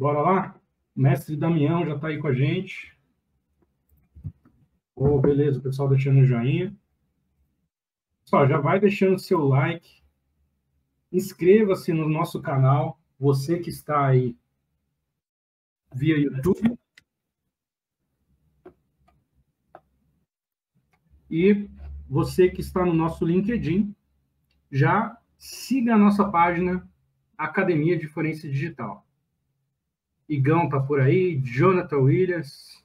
Bora lá? O mestre Damião já está aí com a gente. Oh, beleza, o pessoal deixando o joinha. Pessoal, já vai deixando seu like. Inscreva-se no nosso canal. Você que está aí via YouTube. E você que está no nosso LinkedIn, já siga a nossa página Academia de Forense Digital. Igão tá por aí, Jonathan Williams,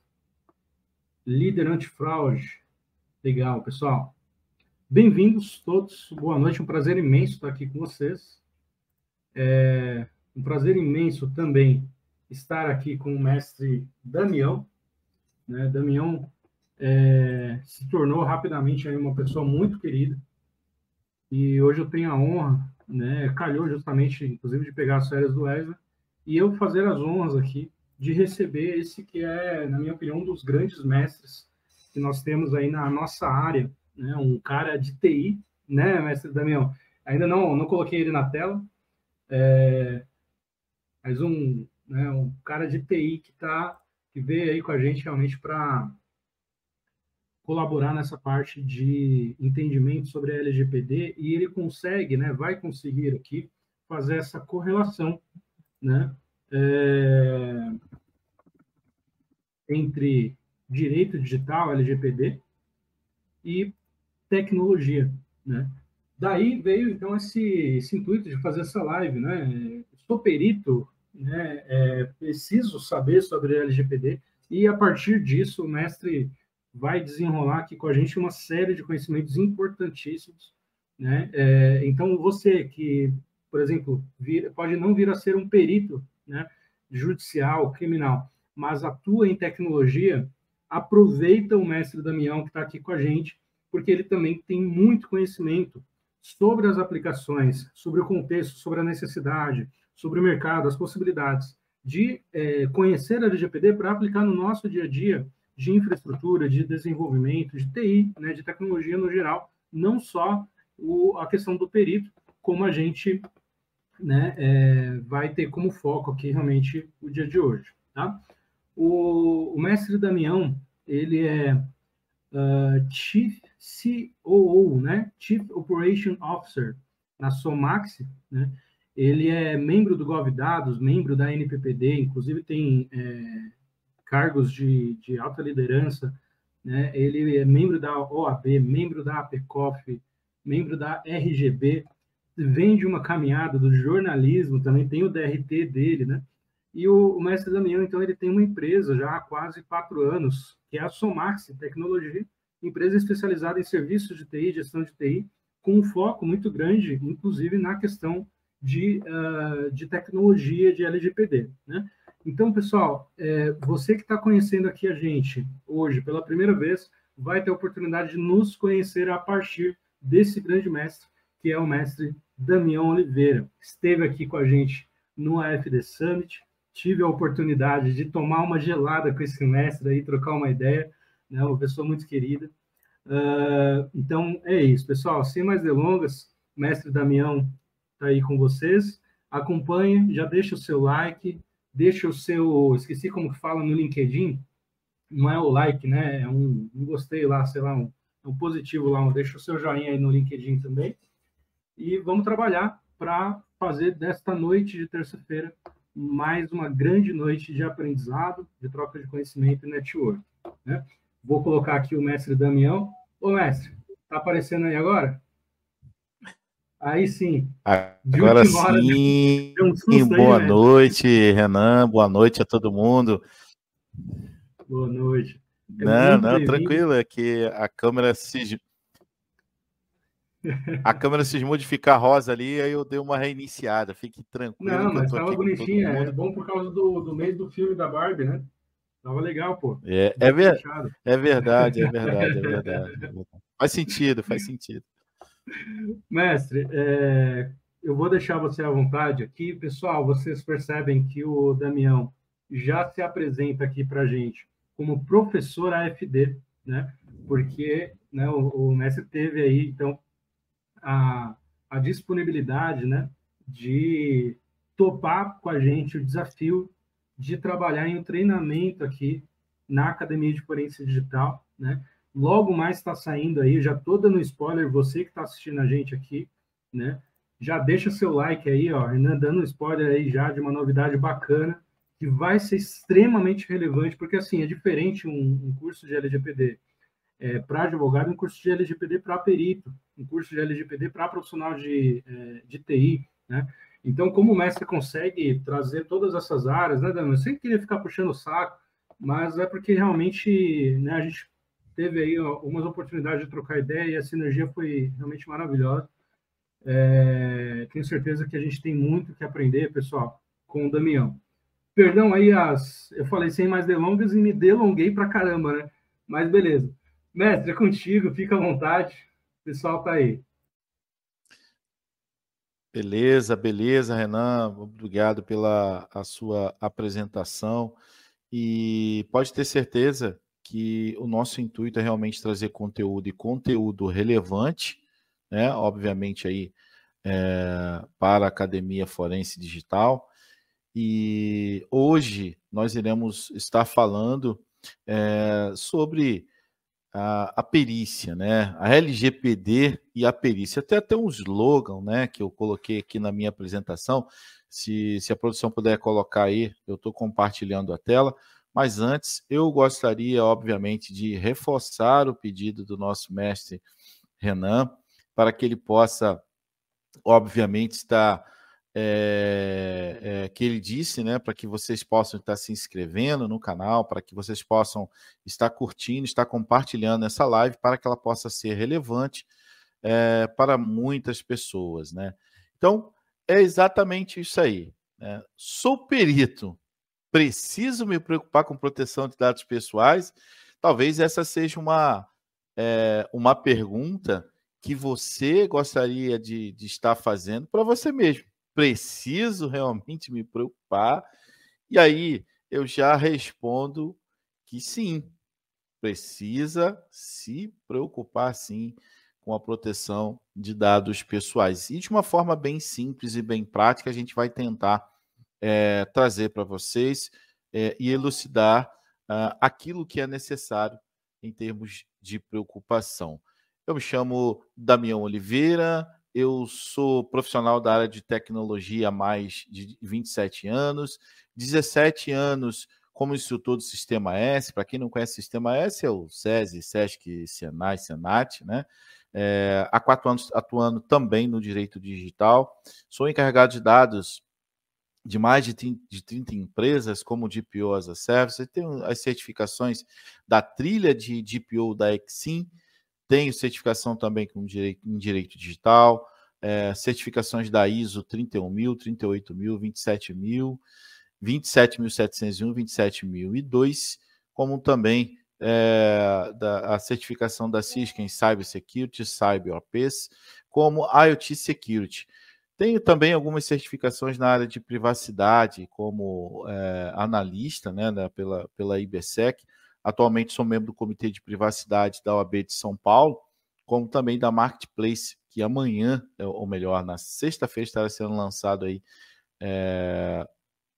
líder antifraude. Legal, pessoal. Bem-vindos todos, boa noite, um prazer imenso estar aqui com vocês. É um prazer imenso também estar aqui com o mestre Damião. Né? Damião é, se tornou rapidamente aí uma pessoa muito querida, e hoje eu tenho a honra, né, calhou justamente, inclusive, de pegar as férias do Wesley, e eu fazer as honras aqui de receber esse que é, na minha opinião, um dos grandes mestres que nós temos aí na nossa área, né, um cara de TI, né, mestre Damião? Ainda não, não coloquei ele na tela, é, mas um, né, um cara de TI que tá, que veio aí com a gente realmente para colaborar nessa parte de entendimento sobre a LGPD e ele consegue, né, vai conseguir aqui fazer essa correlação, né, é, entre direito digital, LGPD, e tecnologia, né. Daí veio então esse, esse intuito de fazer essa live, né. Sou perito, né, é, preciso saber sobre LGPD e a partir disso o mestre vai desenrolar aqui com a gente uma série de conhecimentos importantíssimos, né? É, então, você que, por exemplo, vir, pode não vir a ser um perito, né, judicial, criminal, mas atua em tecnologia, aproveita o mestre Damião que está aqui com a gente, porque ele também tem muito conhecimento sobre as aplicações, sobre o contexto, sobre a necessidade, sobre o mercado, as possibilidades de é, conhecer a LGPD para aplicar no nosso dia a dia de infraestrutura, de desenvolvimento, de TI, né, de tecnologia no geral, não só o, a questão do perito, como a gente né, é, vai ter como foco aqui realmente o dia de hoje. Tá? O, o mestre Damião, ele é uh, Chief COO, né, Chief Operation Officer na Somax, né, ele é membro do GovDados, membro da NPPD, inclusive tem é, cargos de, de alta liderança, né? ele é membro da OAB, membro da APCOF, membro da RGB, vem de uma caminhada do jornalismo, também tem o DRT dele, né? E o, o mestre Damião, então, ele tem uma empresa já há quase quatro anos, que é a Somax Tecnologia, empresa especializada em serviços de TI, gestão de TI, com um foco muito grande, inclusive na questão de, uh, de tecnologia de LGPD, né? Então, pessoal, é, você que está conhecendo aqui a gente hoje pela primeira vez, vai ter a oportunidade de nos conhecer a partir desse grande mestre, que é o mestre Damião Oliveira. Esteve aqui com a gente no AFD Summit, tive a oportunidade de tomar uma gelada com esse mestre aí, trocar uma ideia, né, uma pessoa muito querida. Uh, então, é isso, pessoal. Sem mais delongas, mestre Damião está aí com vocês. Acompanhe, já deixa o seu like, deixa o seu, esqueci como que fala no LinkedIn, não é o like, né? É um, um gostei lá, sei lá, um, um positivo lá, um, deixa o seu joinha aí no LinkedIn também. E vamos trabalhar para fazer desta noite de terça-feira mais uma grande noite de aprendizado, de troca de conhecimento e network. Né? Vou colocar aqui o mestre Damião. Ô, mestre, tá aparecendo aí agora? Aí sim. Agora sim. Um boa aí, noite, Renan. Boa noite a todo mundo. Boa noite. É não, não, tranquilo. É que a câmera se. A câmera se modificar rosa ali, aí eu dei uma reiniciada. Fique tranquilo. Não, mas tava bonitinha. É bom por causa do, do mês do filme da Barbie, né? Tava legal, pô. É, é, ver... é verdade, é verdade, é verdade. Faz sentido, faz sentido. Mestre, é, eu vou deixar você à vontade aqui. Pessoal, vocês percebem que o Damião já se apresenta aqui para gente como professor AFD, né? Porque né, o, o mestre teve aí, então, a, a disponibilidade, né, de topar com a gente o desafio de trabalhar em um treinamento aqui na Academia de Forense Digital, né? Logo mais está saindo aí, já estou dando spoiler, você que está assistindo a gente aqui, né? Já deixa seu like aí, ó, Renan dando spoiler aí já de uma novidade bacana, que vai ser extremamente relevante, porque assim, é diferente um, um curso de LGPD é, para advogado, um curso de LGPD para perito, um curso de LGPD para profissional de, é, de TI, né? Então, como o mestre consegue trazer todas essas áreas, né, Dan? Eu sempre queria ficar puxando o saco, mas é porque realmente né, a gente teve aí algumas oportunidades de trocar ideia e a sinergia foi realmente maravilhosa. É, tenho certeza que a gente tem muito que aprender, pessoal, com o Damião. Perdão aí as. Eu falei sem mais delongas e me delonguei pra caramba, né? Mas beleza. Mestre, é contigo, fica à vontade. Pessoal tá aí. Beleza, beleza, Renan. Obrigado pela a sua apresentação. E pode ter certeza que o nosso intuito é realmente trazer conteúdo e conteúdo relevante, né? Obviamente aí é, para a Academia Forense Digital. E hoje nós iremos estar falando é, sobre a, a, perícia, né? A LGPD e a perícia. Até até um slogan, né? Que eu coloquei aqui na minha apresentação. Se, se a produção puder colocar aí, eu estou compartilhando a tela. Mas antes, eu gostaria, obviamente, de reforçar o pedido do nosso mestre Renan, para que ele possa, obviamente, estar. É, é, que ele disse, né, para que vocês possam estar se inscrevendo no canal, para que vocês possam estar curtindo, estar compartilhando essa live, para que ela possa ser relevante é, para muitas pessoas, né? Então, é exatamente isso aí. Né? Sou perito, preciso me preocupar com proteção de dados pessoais? Talvez essa seja uma, uma pergunta que você gostaria de, de estar fazendo para você mesmo. Preciso realmente me preocupar? E aí eu já respondo que sim, precisa se preocupar sim com a proteção de dados pessoais. E de uma forma bem simples e bem prática, a gente vai tentar é, trazer para vocês é, e elucidar uh, aquilo que é necessário em termos de preocupação. Eu me chamo Damião Oliveira, eu sou profissional da área de tecnologia há mais de 27 anos, 17 anos como instrutor do Sistema S. Para quem não conhece o Sistema S, é o SESI, SESC, Senai, Senat, né? É, há quatro anos atuando também no direito digital. Sou encarregado de dados de mais de 30, empresas, como DPO as a Service, tem as certificações da trilha de DPO da Exim, tenho certificação também com direito, em direito digital, é, certificações da ISO 31000, 38000, 27000, 27701, 27002, como também é, da, a certificação da CISC em Cyber Security, Cyber OPs, como IoT Security. Tenho também algumas certificações na área de privacidade, como é, analista né, pela, pela IBSEC. Atualmente sou membro do Comitê de Privacidade da OAB de São Paulo, como também da Marketplace, que amanhã, é, ou melhor, na sexta-feira, estará sendo lançado aí é,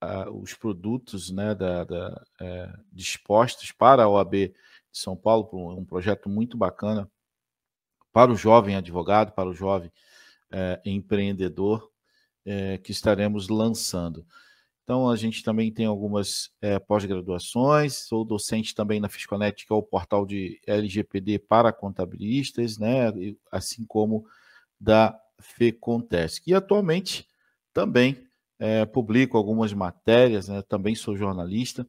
a, os produtos né, da, da, é, dispostos para a OAB de São Paulo, um projeto muito bacana para o jovem advogado, para o jovem é, empreendedor é, que estaremos lançando. Então, a gente também tem algumas é, pós-graduações, sou docente também na Fisconet, que é o portal de LGPD para contabilistas, né, assim como da FECONTESC. E atualmente também é, publico algumas matérias, né, também sou jornalista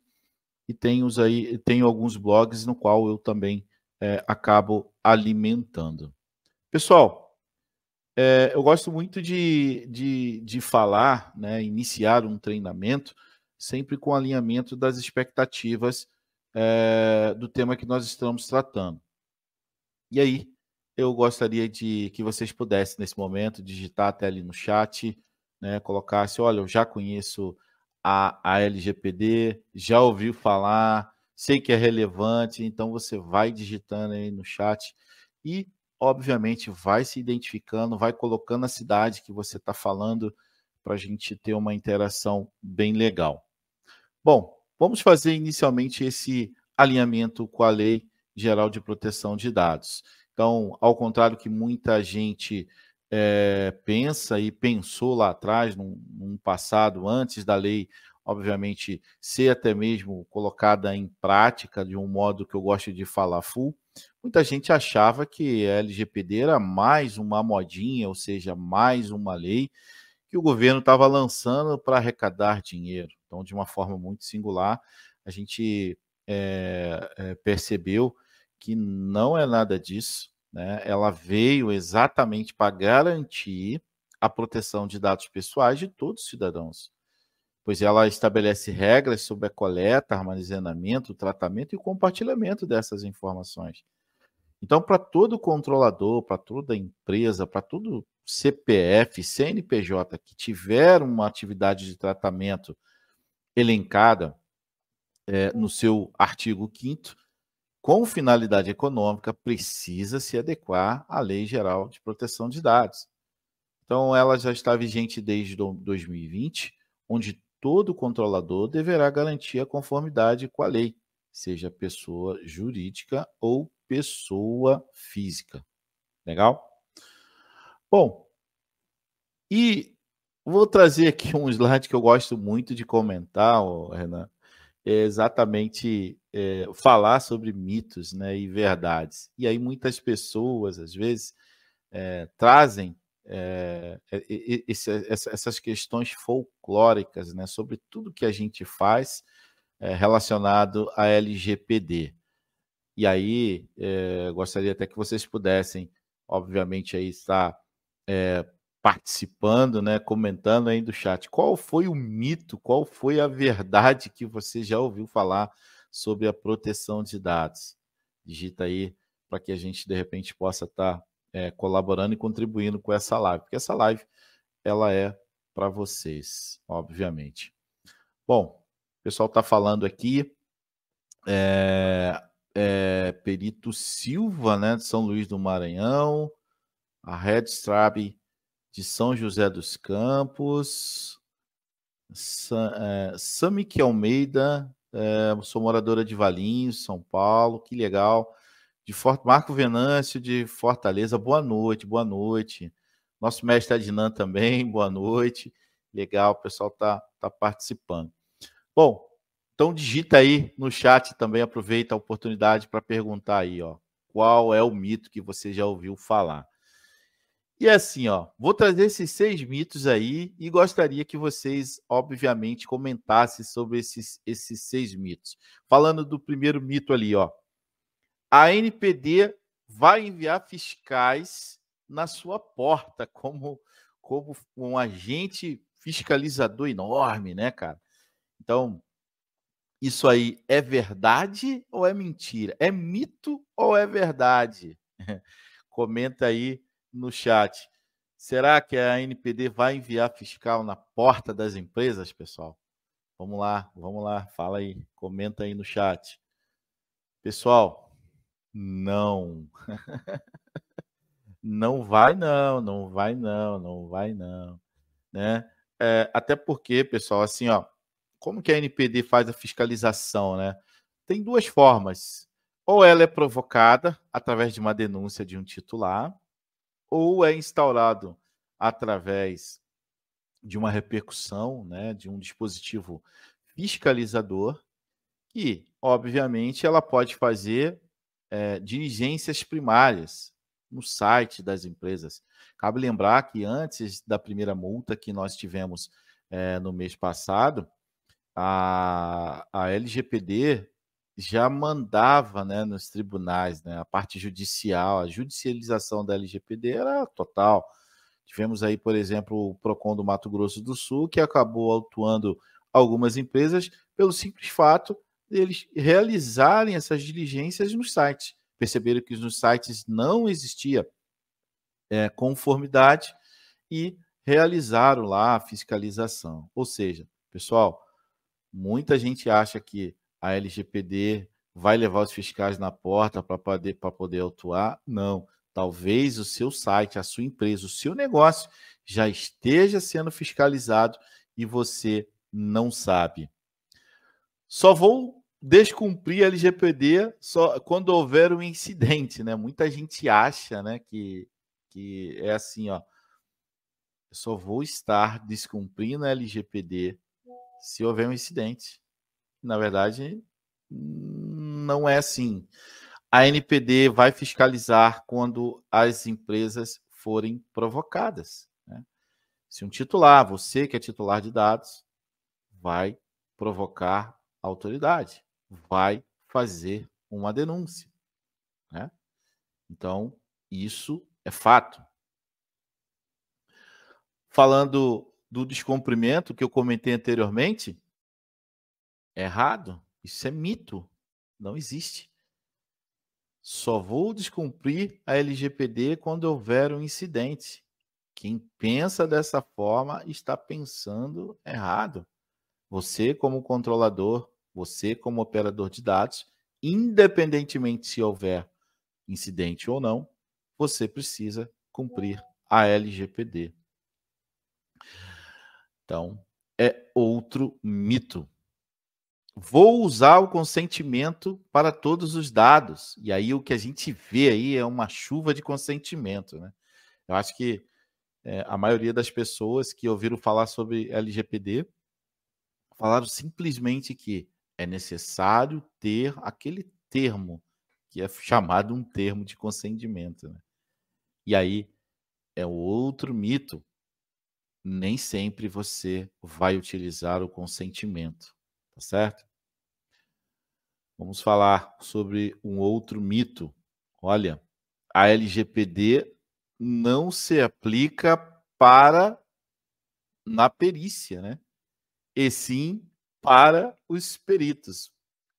e tenho, aí, tenho alguns blogs no qual eu também é, acabo alimentando. Pessoal, é, eu gosto muito de, de, de falar, né, iniciar um treinamento sempre com alinhamento das expectativas é, do tema que nós estamos tratando. E aí, eu gostaria de que vocês pudessem, nesse momento, digitar até ali no chat, né, colocasse, olha, eu já conheço a, a LGPD, já ouviu falar, sei que é relevante, então você vai digitando aí no chat e obviamente vai se identificando, vai colocando a cidade que você está falando para a gente ter uma interação bem legal. Bom, vamos fazer inicialmente esse alinhamento com a Lei Geral de Proteção de Dados. Então, ao contrário que muita gente é, pensa e pensou lá atrás, num, num, passado, antes da lei, obviamente, ser até mesmo colocada em prática de um modo que eu gosto de falar full, muita gente achava que a LGPD era mais uma modinha, ou seja, mais uma lei que o governo estava lançando para arrecadar dinheiro. Então, de uma forma muito singular, a gente é, é, percebeu que não é nada disso né, ela veio exatamente para garantir a proteção de dados pessoais de todos os cidadãos, pois ela estabelece regras sobre a coleta, armazenamento, tratamento e compartilhamento dessas informações. Então, para todo controlador, para toda empresa, para todo CPF, CNPJ que tiver uma atividade de tratamento elencada é, no seu artigo 5 com finalidade econômica, precisa se adequar à Lei Geral de Proteção de Dados. Então, ela já está vigente desde 2020, onde todo controlador deverá garantir a conformidade com a lei, seja pessoa jurídica ou pessoa física. Legal? Bom, e vou trazer aqui um slide que eu gosto muito de comentar, Renan, é exatamente é, falar sobre mitos né, e verdades. E aí muitas pessoas, às vezes, é, trazem é, esse, essas questões folclóricas né, sobre tudo que a gente faz relacionado a LGPD. E aí, gostaria até que vocês pudessem, obviamente, aí estar participando, né, comentando aí do chat. Qual foi o mito, qual foi a verdade que você já ouviu falar sobre a proteção de dados? Digita aí para que a gente de repente possa estar tá, é, colaborando e contribuindo com essa live, porque essa live ela é para vocês, obviamente. Bom, o pessoal está falando aqui. É, é, Perito Silva, né, de São Luís do Maranhão, a Red Strab de São José dos Campos, é, Samik Almeida, é, sou moradora de Valinhos, São Paulo, que legal. De Fort... Marco Venâncio, de Fortaleza, boa noite, boa noite. Nosso mestre Adnan também, boa noite. Legal, o pessoal está tá participando. Bom, então digita aí no chat também, aproveita a oportunidade para perguntar aí, ó, qual é o mito que você já ouviu falar. E assim, ó, vou trazer esses seis mitos aí e gostaria que vocês, obviamente, comentassem sobre esses, esses seis mitos. Falando do primeiro mito ali, ó. A NPD vai enviar fiscais na sua porta como, como um agente fiscalizador enorme, né, cara? Então, isso aí é verdade ou é mentira? É mito ou é verdade? Comenta aí no chat. Será que a NPD vai enviar fiscal na porta das empresas, pessoal? Vamos lá, vamos lá, fala aí, comenta aí no chat. Pessoal, não. não vai não, não vai não, não vai não, né? É, até porque, pessoal, assim, ó, como que a NPD faz a fiscalização, né? Tem duas formas. Ou ela é provocada através de uma denúncia de um titular, ou é instaurado através de uma repercussão, né, de um dispositivo fiscalizador, que, obviamente, ela pode fazer é, diligências primárias no site das empresas. Cabe lembrar que antes da primeira multa que nós tivemos é, no mês passado, a, a LGPD já mandava né, nos tribunais, né, a parte judicial, a judicialização da LGPD era total. Tivemos aí, por exemplo, o PROCON do Mato Grosso do Sul, que acabou autuando algumas empresas pelo simples fato eles realizarem essas diligências nos sites. Perceberam que nos sites não existia é, conformidade e realizaram lá a fiscalização. Ou seja, pessoal, muita gente acha que a LGPD vai levar os fiscais na porta para poder, poder autuar? Não. Talvez o seu site, a sua empresa, o seu negócio já esteja sendo fiscalizado e você não sabe. Só vou descumprir a LGPD só quando houver um incidente, né? Muita gente acha, né, que, que é assim, ó. Eu só vou estar descumprindo a LGPD se houver um incidente. Na verdade, não é assim. A NPD vai fiscalizar quando as empresas forem provocadas. Né? Se um titular, você que é titular de dados, vai provocar a autoridade, vai fazer uma denúncia. Né? Então, isso é fato. Falando do descumprimento que eu comentei anteriormente, é errado, isso é mito, não existe. Só vou descumprir a LGPD quando houver um incidente. Quem pensa dessa forma está pensando errado. Você, como controlador, você, como operador de dados, independentemente se houver incidente ou não, você precisa cumprir a LGPD. Então, é outro mito. Vou usar o consentimento para todos os dados. E aí o que a gente vê aí é uma chuva de consentimento, né? Eu acho que é, a maioria das pessoas que ouviram falar sobre LGPD falaram simplesmente que é necessário ter aquele termo que é chamado um termo de consentimento. Né? E aí é outro mito. Nem sempre você vai utilizar o consentimento, tá certo? Vamos falar sobre um outro mito. Olha, a LGPD não se aplica para na perícia, né? e sim para os peritos.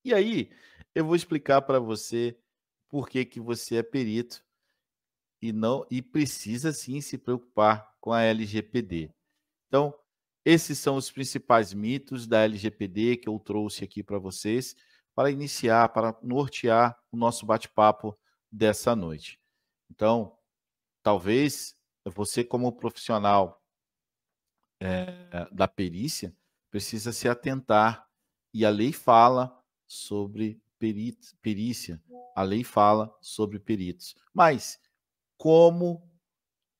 E aí, eu vou explicar para você por que, que você é perito e não e precisa sim se preocupar com a LGPD. Então, esses são os principais mitos da LGPD que eu trouxe aqui para vocês para iniciar, para nortear o nosso bate-papo dessa noite. Então, talvez você como profissional é, da perícia precisa se atentar. E a lei fala sobre perícia, a lei fala sobre peritos. Mas como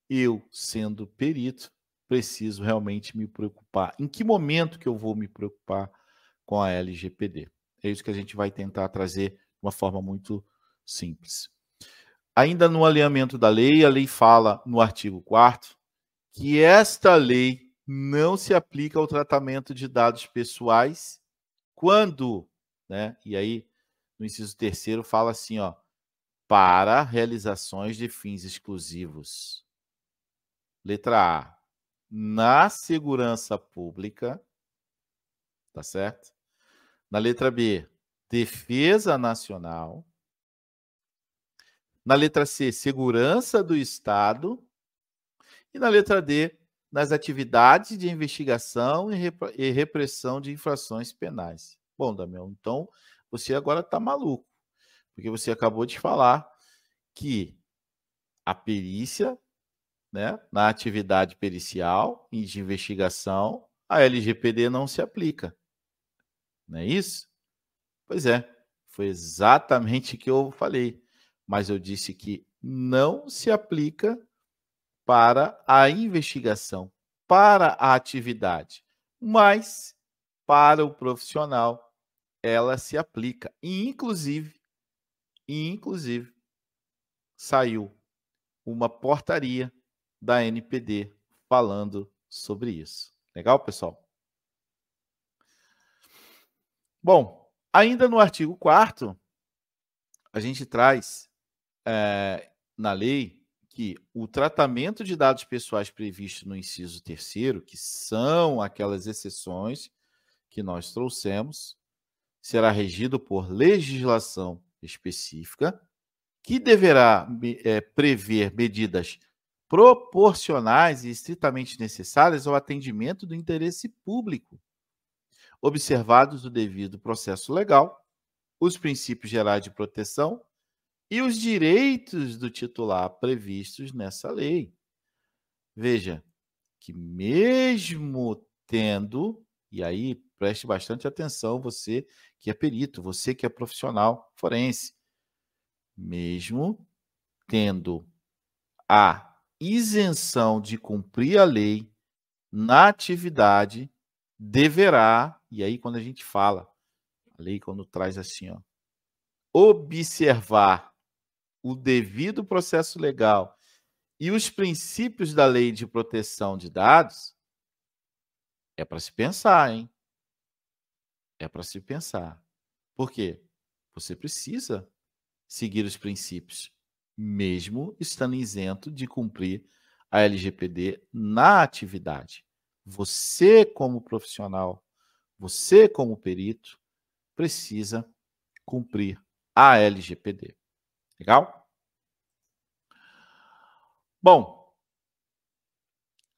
eu, sendo perito, preciso realmente me preocupar? Em que momento que eu vou me preocupar com a LGPD? É isso que a gente vai tentar trazer de uma forma muito simples. Ainda no alinhamento da lei, a lei fala no artigo 4 que esta lei não se aplica ao tratamento de dados pessoais quando, né? E aí, no inciso terceiro, fala assim, ó, para realizações de fins exclusivos. Letra A. Na segurança pública, tá certo? Na letra B, defesa nacional. Na letra C, segurança do Estado. E na letra D, nas atividades de investigação e repressão de infrações penais. Bom, Damião, então você agora está maluco, porque você acabou de falar que a perícia, né, na atividade pericial e de investigação, a LGPD não se aplica. Não é isso? Pois é, foi exatamente o que eu falei, mas eu disse que não se aplica para a investigação, para a atividade, mas para o profissional ela se aplica. E inclusive, inclusive saiu uma portaria da NPD falando sobre isso. Legal, pessoal? Bom, ainda no artigo 4 a gente traz é, na lei que o tratamento de dados pessoais previsto no inciso terceiro, que são aquelas exceções que nós trouxemos, será regido por legislação específica, que deverá é, prever medidas proporcionais e estritamente necessárias ao atendimento do interesse público, observados o devido processo legal, os princípios gerais de proteção e os direitos do titular previstos nessa lei. Veja que, mesmo tendo E aí, preste bastante atenção, você que é perito, você que é profissional forense. Mesmo tendo a isenção de cumprir a lei na atividade, deverá, e aí quando a gente fala, a lei quando traz assim, ó, observar o devido processo legal e os princípios da lei de proteção de dados, é para se pensar, hein? É para se pensar. Por quê? Você precisa seguir os princípios, mesmo estando isento de cumprir a LGPD na atividade. Você, como profissional, você, como perito, precisa cumprir a LGPD. Legal? Bom,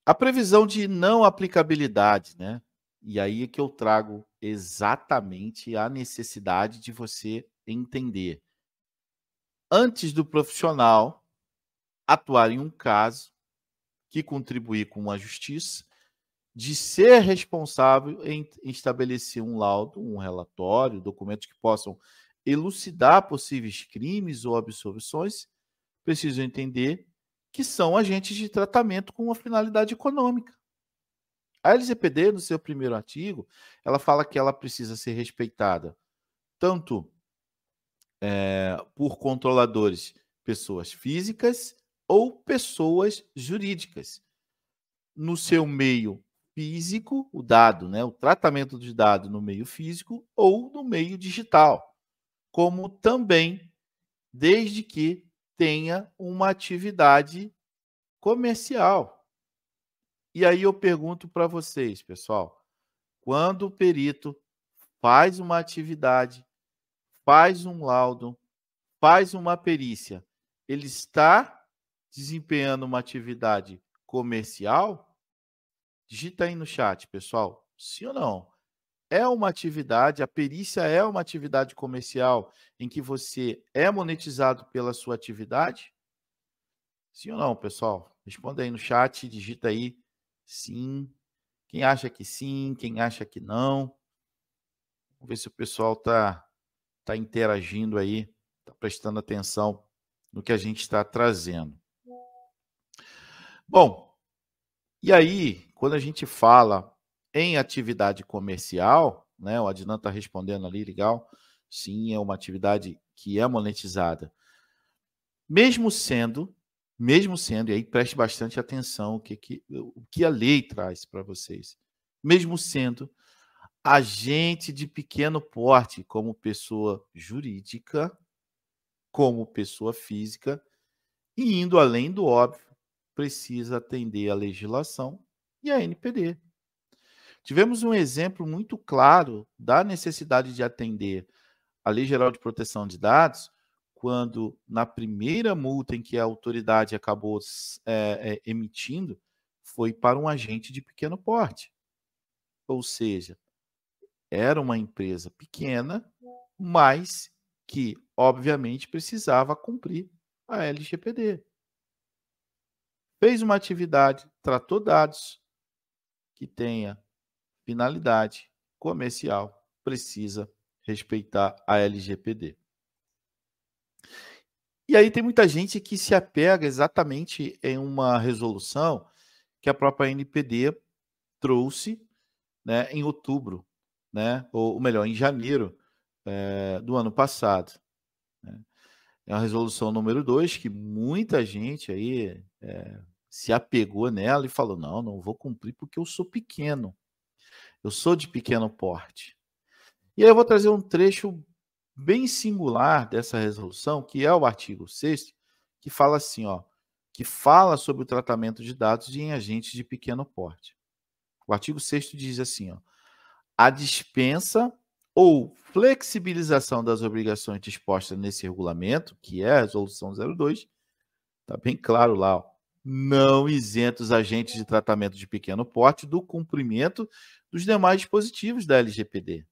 a previsão de não aplicabilidade, né? E aí é que eu trago exatamente a necessidade de você entender. Antes do profissional atuar em um caso que contribuir com a justiça, de ser responsável em estabelecer um laudo, um relatório, documentos que possam elucidar possíveis crimes ou absolvições, precisam entender que são agentes de tratamento com uma finalidade econômica. A LGPD, no seu primeiro artigo, ela fala que ela precisa ser respeitada tanto é, por controladores, pessoas físicas ou pessoas jurídicas. No seu meio físico, o dado, né, o tratamento de dado no meio físico ou no meio digital como também desde que tenha uma atividade comercial. E aí eu pergunto para vocês, pessoal, quando o perito faz uma atividade, faz um laudo, faz uma perícia, ele está desempenhando uma atividade comercial? Digita aí no chat, pessoal. Sim ou não? É uma atividade, a perícia é uma atividade comercial em que você é monetizado pela sua atividade? Sim ou não, pessoal? Responda aí no chat, digita aí sim. Quem acha que sim, quem acha que não. Vamos ver se o pessoal está tá interagindo aí, está prestando atenção no que a gente está trazendo. Bom, e aí, quando a gente fala em atividade comercial, né? O Adnan está respondendo ali, legal. Sim, é uma atividade que é monetizada. Mesmo sendo, mesmo sendo, e aí preste bastante atenção o que, que, o que a lei traz para vocês. Mesmo sendo agente de pequeno porte, como pessoa jurídica, como pessoa física, e indo além do óbvio, precisa atender a legislação e a NPD. Tivemos um exemplo muito claro da necessidade de atender a Lei Geral de Proteção de Dados, quando, na primeira multa em que a autoridade acabou é, é, emitindo, foi para um agente de pequeno porte. Ou seja, era uma empresa pequena, mas que, obviamente, precisava cumprir a LGPD. Fez uma atividade, tratou dados que tenha finalidade comercial precisa respeitar a LGPD. E aí tem muita gente que se apega exatamente em uma resolução que a própria NPD trouxe né, em outubro, né, ou melhor, em janeiro é, do ano passado. Né. É uma resolução número 2 que muita gente aí é, se apegou nela e falou: não, não vou cumprir porque eu sou pequeno. Eu sou de pequeno porte. E aí eu vou trazer um trecho bem singular dessa resolução, que é o artigo 6 que fala assim, ó, que fala sobre o tratamento de dados em agentes de pequeno porte. O artigo 6 diz assim, ó, a dispensa ou flexibilização das obrigações dispostas nesse regulamento, que é a resolução 02, está bem claro lá, ó, não isenta os agentes de tratamento de pequeno porte do cumprimento dos demais dispositivos da LGPD,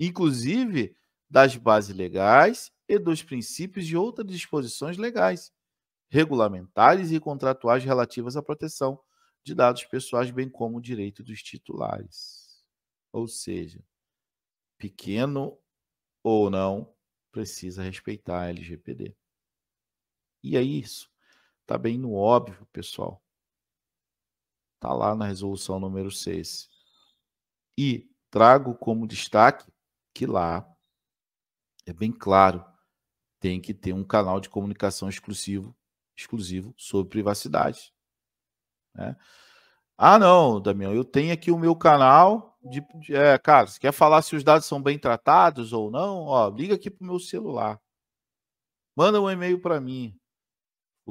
inclusive das bases legais e dos princípios de outras disposições legais, regulamentares e contratuais relativas à proteção de dados pessoais, bem como o direito dos titulares. Ou seja, pequeno ou não, precisa respeitar a LGPD. E é isso. Está bem no óbvio, pessoal. Está lá na resolução número 6. E trago como destaque que lá é bem claro, tem que ter um canal de comunicação exclusivo, exclusivo sobre privacidade. Né? Ah, não, Damião, eu tenho aqui o meu canal de, de é, cara, você quer falar se os dados são bem tratados ou não? Ó, liga aqui para o meu celular. Manda um e-mail para mim.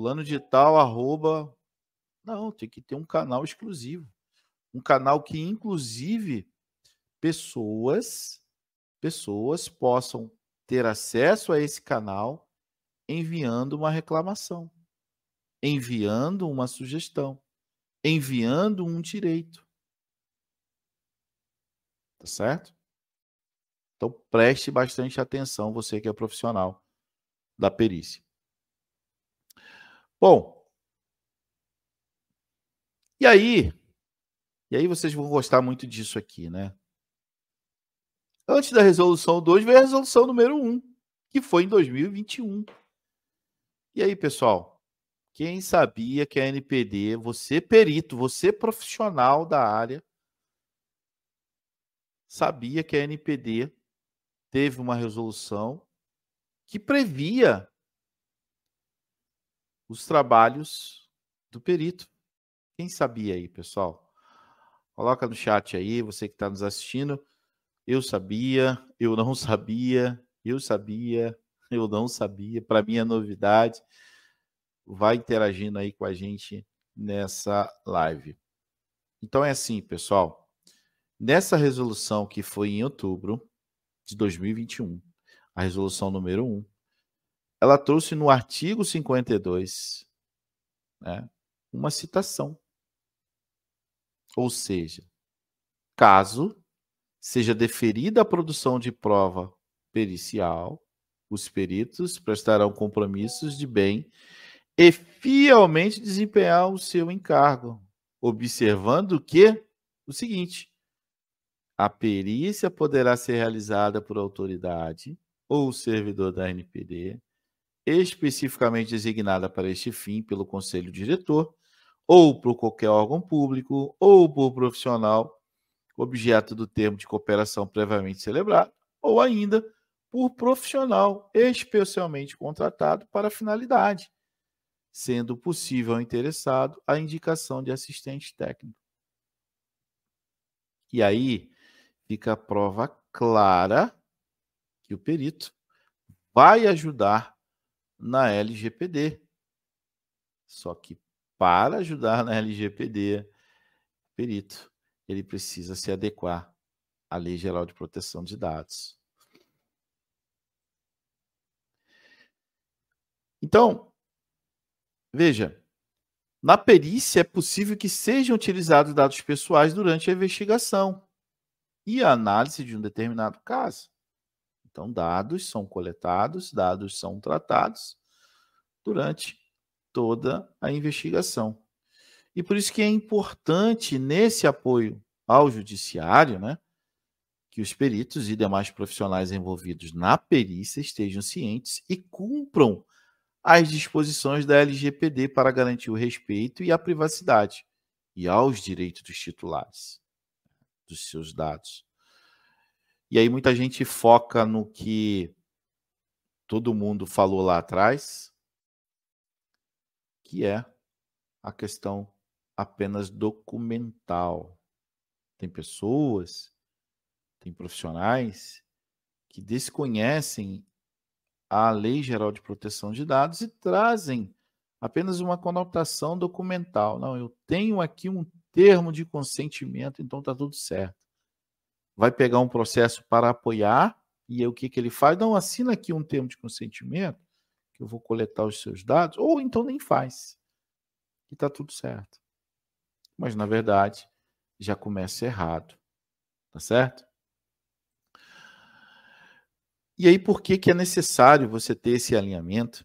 Fulano de tal, arroba. Não, tem que ter um canal exclusivo. Um canal que, inclusive, pessoas, pessoas possam ter acesso a esse canal enviando uma reclamação, enviando uma sugestão, enviando um direito. Tá certo? Então preste bastante atenção, você que é profissional da perícia. Bom, e aí, e aí vocês vão gostar muito disso aqui, né? Antes da resolução 2 veio a resolução número 1, um, que foi em 2021. E aí, pessoal, quem sabia que a NPD, você perito, você profissional da área, sabia que a NPD teve uma resolução que previa os trabalhos do perito. Quem sabia aí, pessoal? Coloca no chat aí, você que está nos assistindo. Eu sabia, eu não sabia, eu sabia, eu não sabia. Para mim é novidade. Vai interagindo aí com a gente nessa live. Então é assim, pessoal. Nessa resolução que foi em outubro de 2021, a resolução número 1, ela trouxe no artigo 52 né, uma citação. Ou seja, caso seja deferida a produção de prova pericial, os peritos prestarão compromissos de bem e fielmente desempenhar o seu encargo, observando que o seguinte: a perícia poderá ser realizada por autoridade ou servidor da NPD especificamente designada para este fim pelo conselho diretor, ou por qualquer órgão público, ou por profissional objeto do termo de cooperação previamente celebrado, ou ainda por profissional especialmente contratado para a finalidade, sendo possível ao interessado a indicação de assistente técnico. E aí fica a prova clara que o perito vai ajudar na LGPD. Só que para ajudar na LGPD, perito ele precisa se adequar à Lei Geral de Proteção de Dados. Então, veja, na perícia é possível que sejam utilizados dados pessoais durante a investigação e a análise de um determinado caso. Então, dados são coletados, dados são tratados durante toda a investigação. E por isso que é importante nesse apoio ao judiciário, né, que os peritos e demais profissionais envolvidos na perícia estejam cientes e cumpram as disposições da LGPD para garantir o respeito e a privacidade e aos direitos dos titulares dos seus dados. E aí muita gente foca no que todo mundo falou lá atrás, que é a questão apenas documental. Tem pessoas, tem profissionais que desconhecem a Lei Geral de Proteção de Dados e trazem apenas uma conotação documental. Não, eu tenho aqui um termo de consentimento, então está tudo certo vai pegar um processo para apoiar, e aí o que, que ele faz? Não, assina aqui um termo de consentimento, que eu vou coletar os seus dados, ou então nem faz. E está tudo certo. Mas, na verdade, já começa errado. Tá certo? E aí, por que, que é necessário você ter esse alinhamento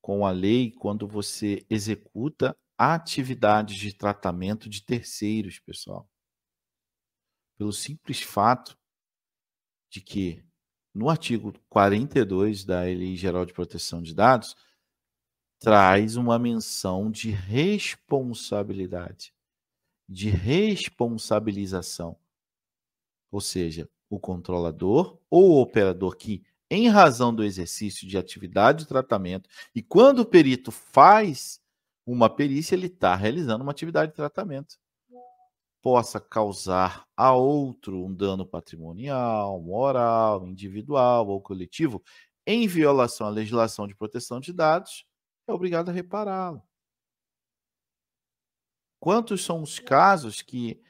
com a lei quando você executa atividades de tratamento de terceiros, pessoal? Pelo simples fato de que no artigo 42 da Lei Geral de Proteção de Dados traz uma menção de responsabilidade, de responsabilização. Ou seja, o controlador ou o operador que, em razão do exercício de atividade de tratamento, e quando o perito faz uma perícia, ele está realizando uma atividade de tratamento possa causar a outro um dano patrimonial, moral, individual ou coletivo, em violação à legislação de proteção de dados, é obrigado a repará-lo. Quantos são os casos que,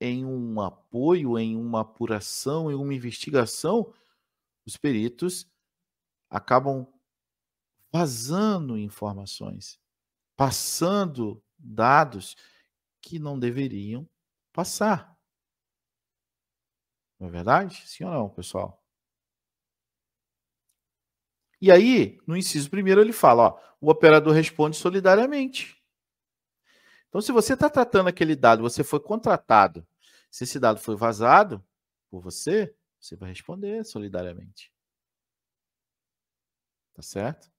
em um apoio, em uma apuração, em uma investigação, os peritos acabam vazando informações, passando dados que não deveriam passar. Não é verdade? Sim ou não, pessoal? E aí, no inciso primeiro, ele fala: ó, o operador responde solidariamente. Então, se você está tratando aquele dado, você foi contratado, se esse dado foi vazado por você, você vai responder solidariamente. Tá certo?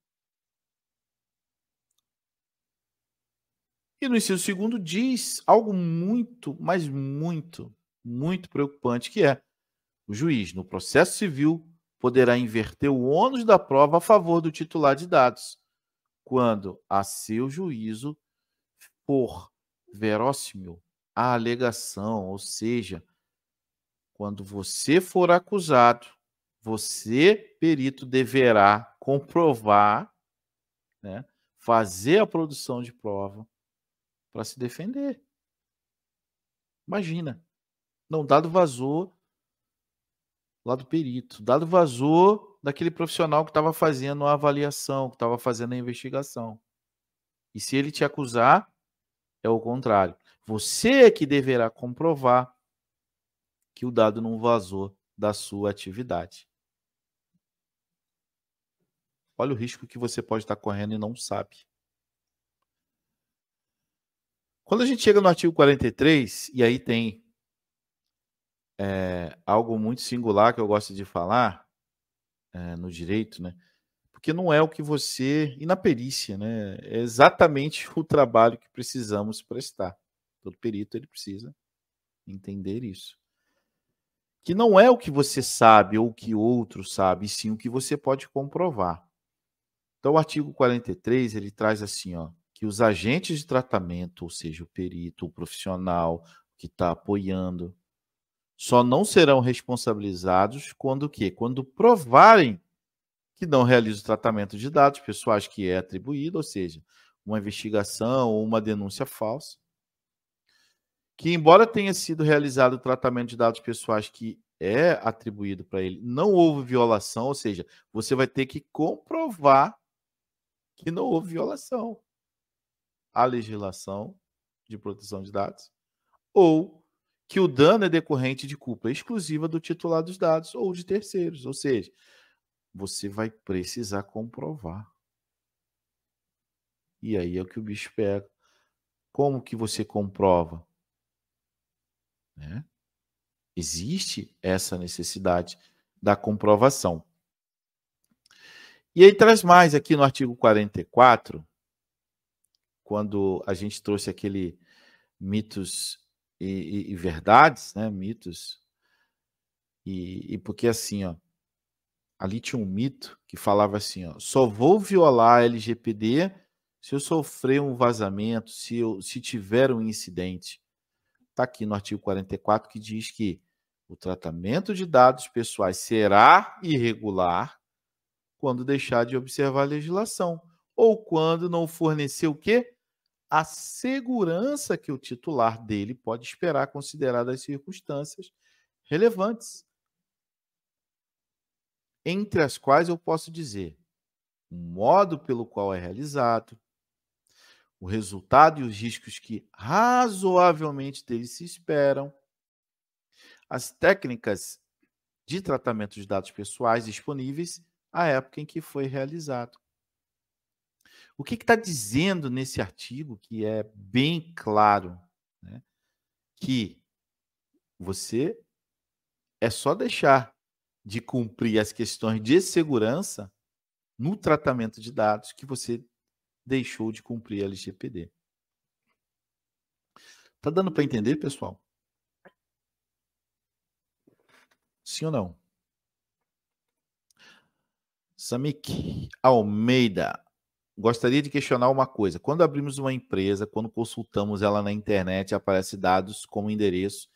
E no inciso segundo diz algo muito, mas muito, muito preocupante, que é o juiz, no processo civil, poderá inverter o ônus da prova a favor do titular de dados, quando, a seu juízo, for verossímil a alegação, ou seja, quando você for acusado, você, perito, deverá comprovar, né, fazer a produção de prova para se defender. Imagina. Não, dado vazou lá do perito, dado vazou daquele profissional que estava fazendo a avaliação, que estava fazendo a investigação. E se ele te acusar, é o contrário. Você é que deverá comprovar que o dado não vazou da sua atividade. Olha o risco que você pode estar correndo e não sabe. Quando a gente chega no artigo 43, e aí tem é, algo muito singular que eu gosto de falar é, no direito, né? Porque não é o que você. E na perícia, né? É exatamente o trabalho que precisamos prestar. Todo perito ele precisa entender isso. Que não é o que você sabe ou o que outro sabe, sim o que você pode comprovar. Então, o artigo 43 ele traz assim, ó que os agentes de tratamento, ou seja, o perito, o profissional que está apoiando, só não serão responsabilizados quando o quê? Quando provarem que não realiza o tratamento de dados pessoais que é atribuído, ou seja, uma investigação ou uma denúncia falsa, que embora tenha sido realizado o tratamento de dados pessoais que é atribuído para ele, não houve violação, ou seja, você vai ter que comprovar que não houve violação a legislação de proteção de dados, ou que o dano é decorrente de culpa exclusiva do titular dos dados ou de terceiros. Ou seja, você vai precisar comprovar. E aí é o que o bicho pega. Como que você comprova? Né? Existe essa necessidade da comprovação. E aí traz mais aqui no artigo 44, quando a gente trouxe aquele mitos e, e, e verdades, né? Mitos. E, e, porque assim, ó, ali tinha um mito que falava assim, ó, só vou violar a LGPD se eu sofrer um vazamento, se eu se tiver um incidente. Está aqui no artigo 44 que diz que o tratamento de dados pessoais será irregular quando deixar de observar a legislação ou quando não fornecer o quê? A segurança que o titular dele pode esperar, consideradas as circunstâncias relevantes. Entre as quais eu posso dizer o modo pelo qual é realizado, o resultado e os riscos que razoavelmente dele se esperam, as técnicas de tratamento de dados pessoais disponíveis à época em que foi realizado. O que está dizendo nesse artigo, que é bem claro, né? que você é só deixar de cumprir as questões de segurança no tratamento de dados que você deixou de cumprir a LGPD. Tá dando para entender, pessoal? Sim ou não? Samik Almeida. Gostaria de questionar uma coisa. Quando abrimos uma empresa, quando consultamos ela na internet, aparece dados como endereço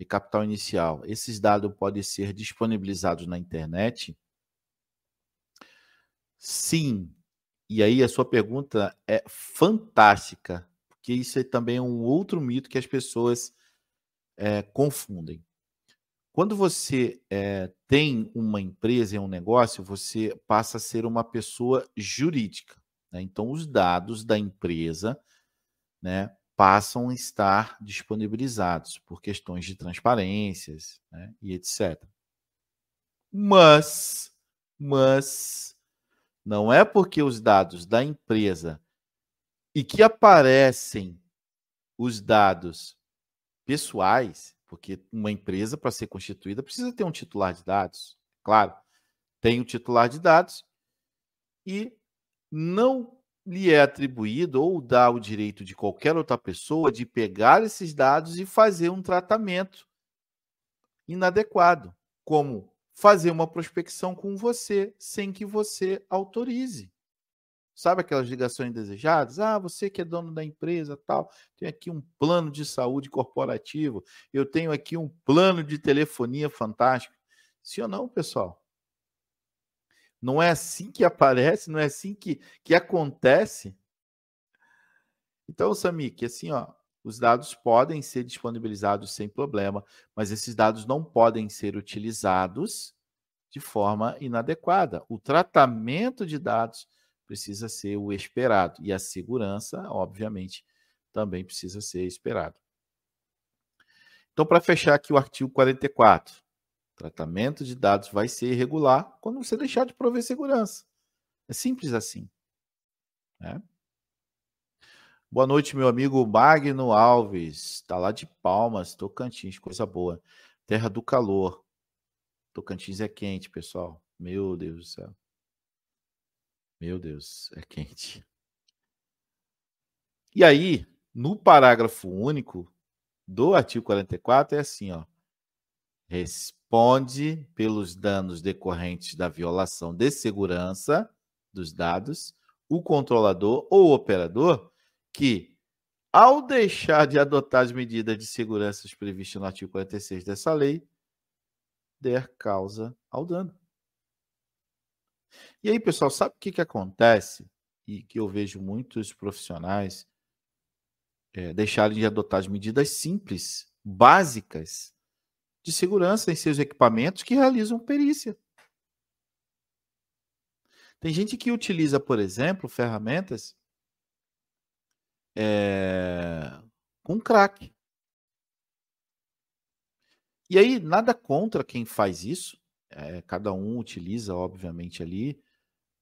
e capital inicial. Esses dados podem ser disponibilizados na internet? Sim. E aí a sua pergunta é fantástica, porque isso é também um outro mito que as pessoas é, confundem. Quando você é, tem uma empresa e um negócio, você passa a ser uma pessoa jurídica. Né? Então, os dados da empresa né, passam a estar disponibilizados por questões de transparências né, e etc. Mas, mas, não é porque os dados da empresa e que aparecem os dados pessoais, porque uma empresa, para ser constituída, precisa ter um titular de dados. Claro, tem o titular de dados e não lhe é atribuído ou dá o direito de qualquer outra pessoa de pegar esses dados e fazer um tratamento inadequado, como fazer uma prospecção com você sem que você autorize. Sabe aquelas ligações indesejadas? Ah, você que é dono da empresa, tal, tem aqui um plano de saúde corporativo, eu tenho aqui um plano de telefonia fantástico. Sim ou não, pessoal? Não é assim que aparece, não é assim que, que acontece. Então, Samik, assim, ó, os dados podem ser disponibilizados sem problema, mas esses dados não podem ser utilizados de forma inadequada. O tratamento de dados precisa ser o esperado e a segurança, obviamente, também precisa ser esperado. Então, para fechar aqui o artigo 44, Tratamento de dados vai ser irregular quando você deixar de prover segurança. É simples assim. Né? Boa noite, meu amigo Magno Alves. Está lá de Palmas, Tocantins, coisa boa. Terra do calor. Tocantins é quente, pessoal. Meu Deus do céu. Meu Deus, é quente. E aí, no parágrafo único do artigo 44, é assim, ó responde pelos danos decorrentes da violação de segurança dos dados o controlador ou operador que, ao deixar de adotar as medidas de segurança previstas no artigo 46 dessa lei, der causa ao dano. E aí, pessoal, sabe o que, que acontece? E que eu vejo muitos profissionais é, deixarem de adotar as medidas simples, básicas, de segurança em seus equipamentos que realizam perícia. Tem gente que utiliza, por exemplo, ferramentas é, com crack. E aí, nada contra quem faz isso. É, cada um utiliza, obviamente, ali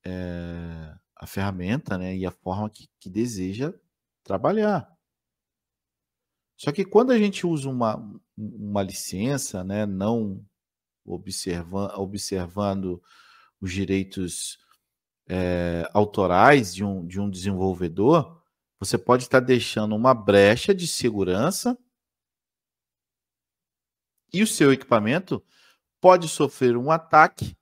é, a ferramenta né, e a forma que, que deseja trabalhar. Só que quando a gente usa uma, uma licença, né, não observa, observando os direitos é, autorais de um, de um desenvolvedor, você pode estar deixando uma brecha de segurança e o seu equipamento pode sofrer um ataque,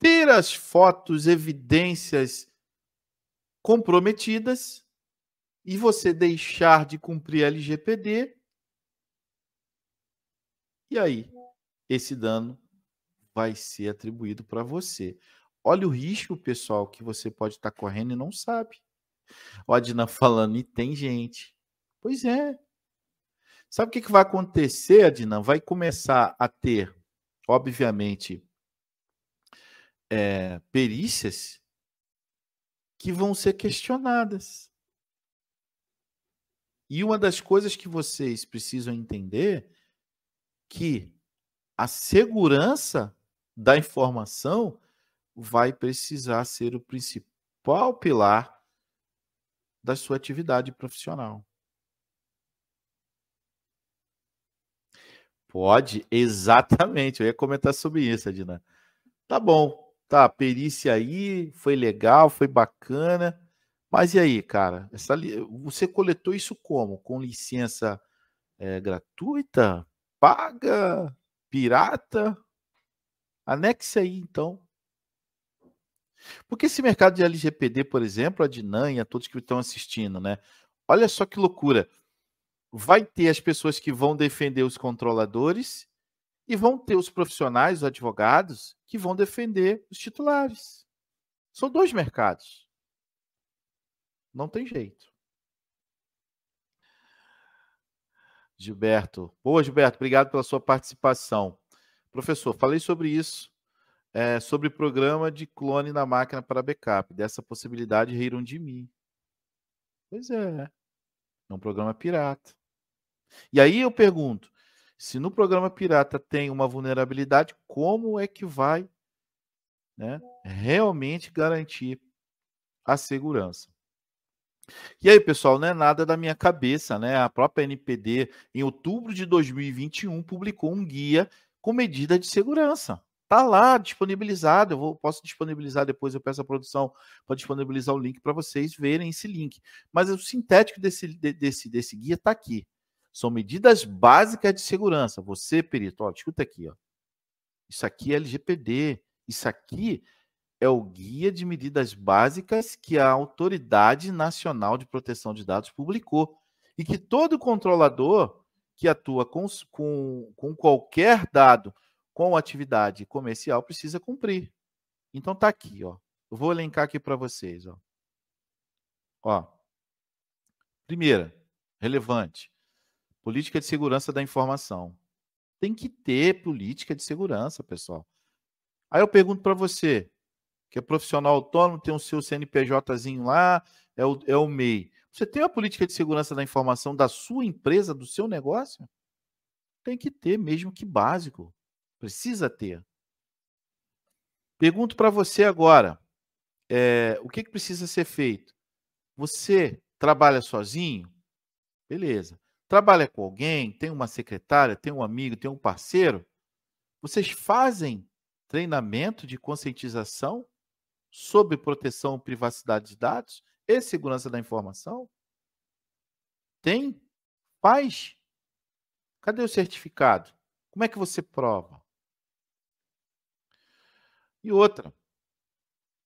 ter as fotos, evidências comprometidas e você deixar de cumprir a LGPD, e aí esse dano vai ser atribuído para você. Olha o risco, pessoal, que você pode estar tá correndo e não sabe. O Adina falando, e tem gente. Pois é. Sabe o que, que vai acontecer, Adina? Vai começar a ter, obviamente, é, perícias que vão ser questionadas. E uma das coisas que vocês precisam entender que a segurança da informação vai precisar ser o principal pilar da sua atividade profissional. Pode, exatamente. Eu ia comentar sobre isso, Adina. Tá bom, tá. Perícia aí, foi legal, foi bacana. Mas e aí, cara? Essa, você coletou isso como? Com licença é, gratuita? Paga? Pirata? Anexe aí, então. Porque esse mercado de LGPD, por exemplo, a Dinan e a todos que estão assistindo, né? Olha só que loucura. Vai ter as pessoas que vão defender os controladores e vão ter os profissionais, os advogados, que vão defender os titulares. São dois mercados. Não tem jeito. Gilberto. Boa, Gilberto. Obrigado pela sua participação. Professor, falei sobre isso é, sobre programa de clone na máquina para backup. Dessa possibilidade riram de mim. Pois é. É um programa pirata. E aí eu pergunto: se no programa pirata tem uma vulnerabilidade, como é que vai né, realmente garantir a segurança? E aí, pessoal, não é nada da minha cabeça, né? A própria NPD, em outubro de 2021, publicou um guia com medida de segurança. Tá lá disponibilizado. Eu vou, posso disponibilizar depois. Eu peço a produção para disponibilizar o link para vocês verem esse link. Mas o sintético desse, desse, desse guia está aqui. São medidas básicas de segurança. Você, perito, ó, escuta aqui, ó. Isso aqui é LGPD. Isso aqui é o guia de medidas básicas que a Autoridade Nacional de Proteção de Dados publicou e que todo controlador que atua com, com, com qualquer dado com atividade comercial precisa cumprir. Então tá aqui, ó. Eu vou elencar aqui para vocês, ó. Ó. Primeira, relevante. Política de segurança da informação. Tem que ter política de segurança, pessoal. Aí eu pergunto para você, que é profissional autônomo, tem o seu CNPJzinho lá, é o, é o MEI. Você tem a política de segurança da informação da sua empresa, do seu negócio? Tem que ter, mesmo que básico. Precisa ter. Pergunto para você agora: é, o que, que precisa ser feito? Você trabalha sozinho? Beleza. Trabalha com alguém? Tem uma secretária? Tem um amigo? Tem um parceiro? Vocês fazem treinamento de conscientização sobre proteção privacidade de dados e segurança da informação? Tem? Faz? Cadê o certificado? Como é que você prova? E outra,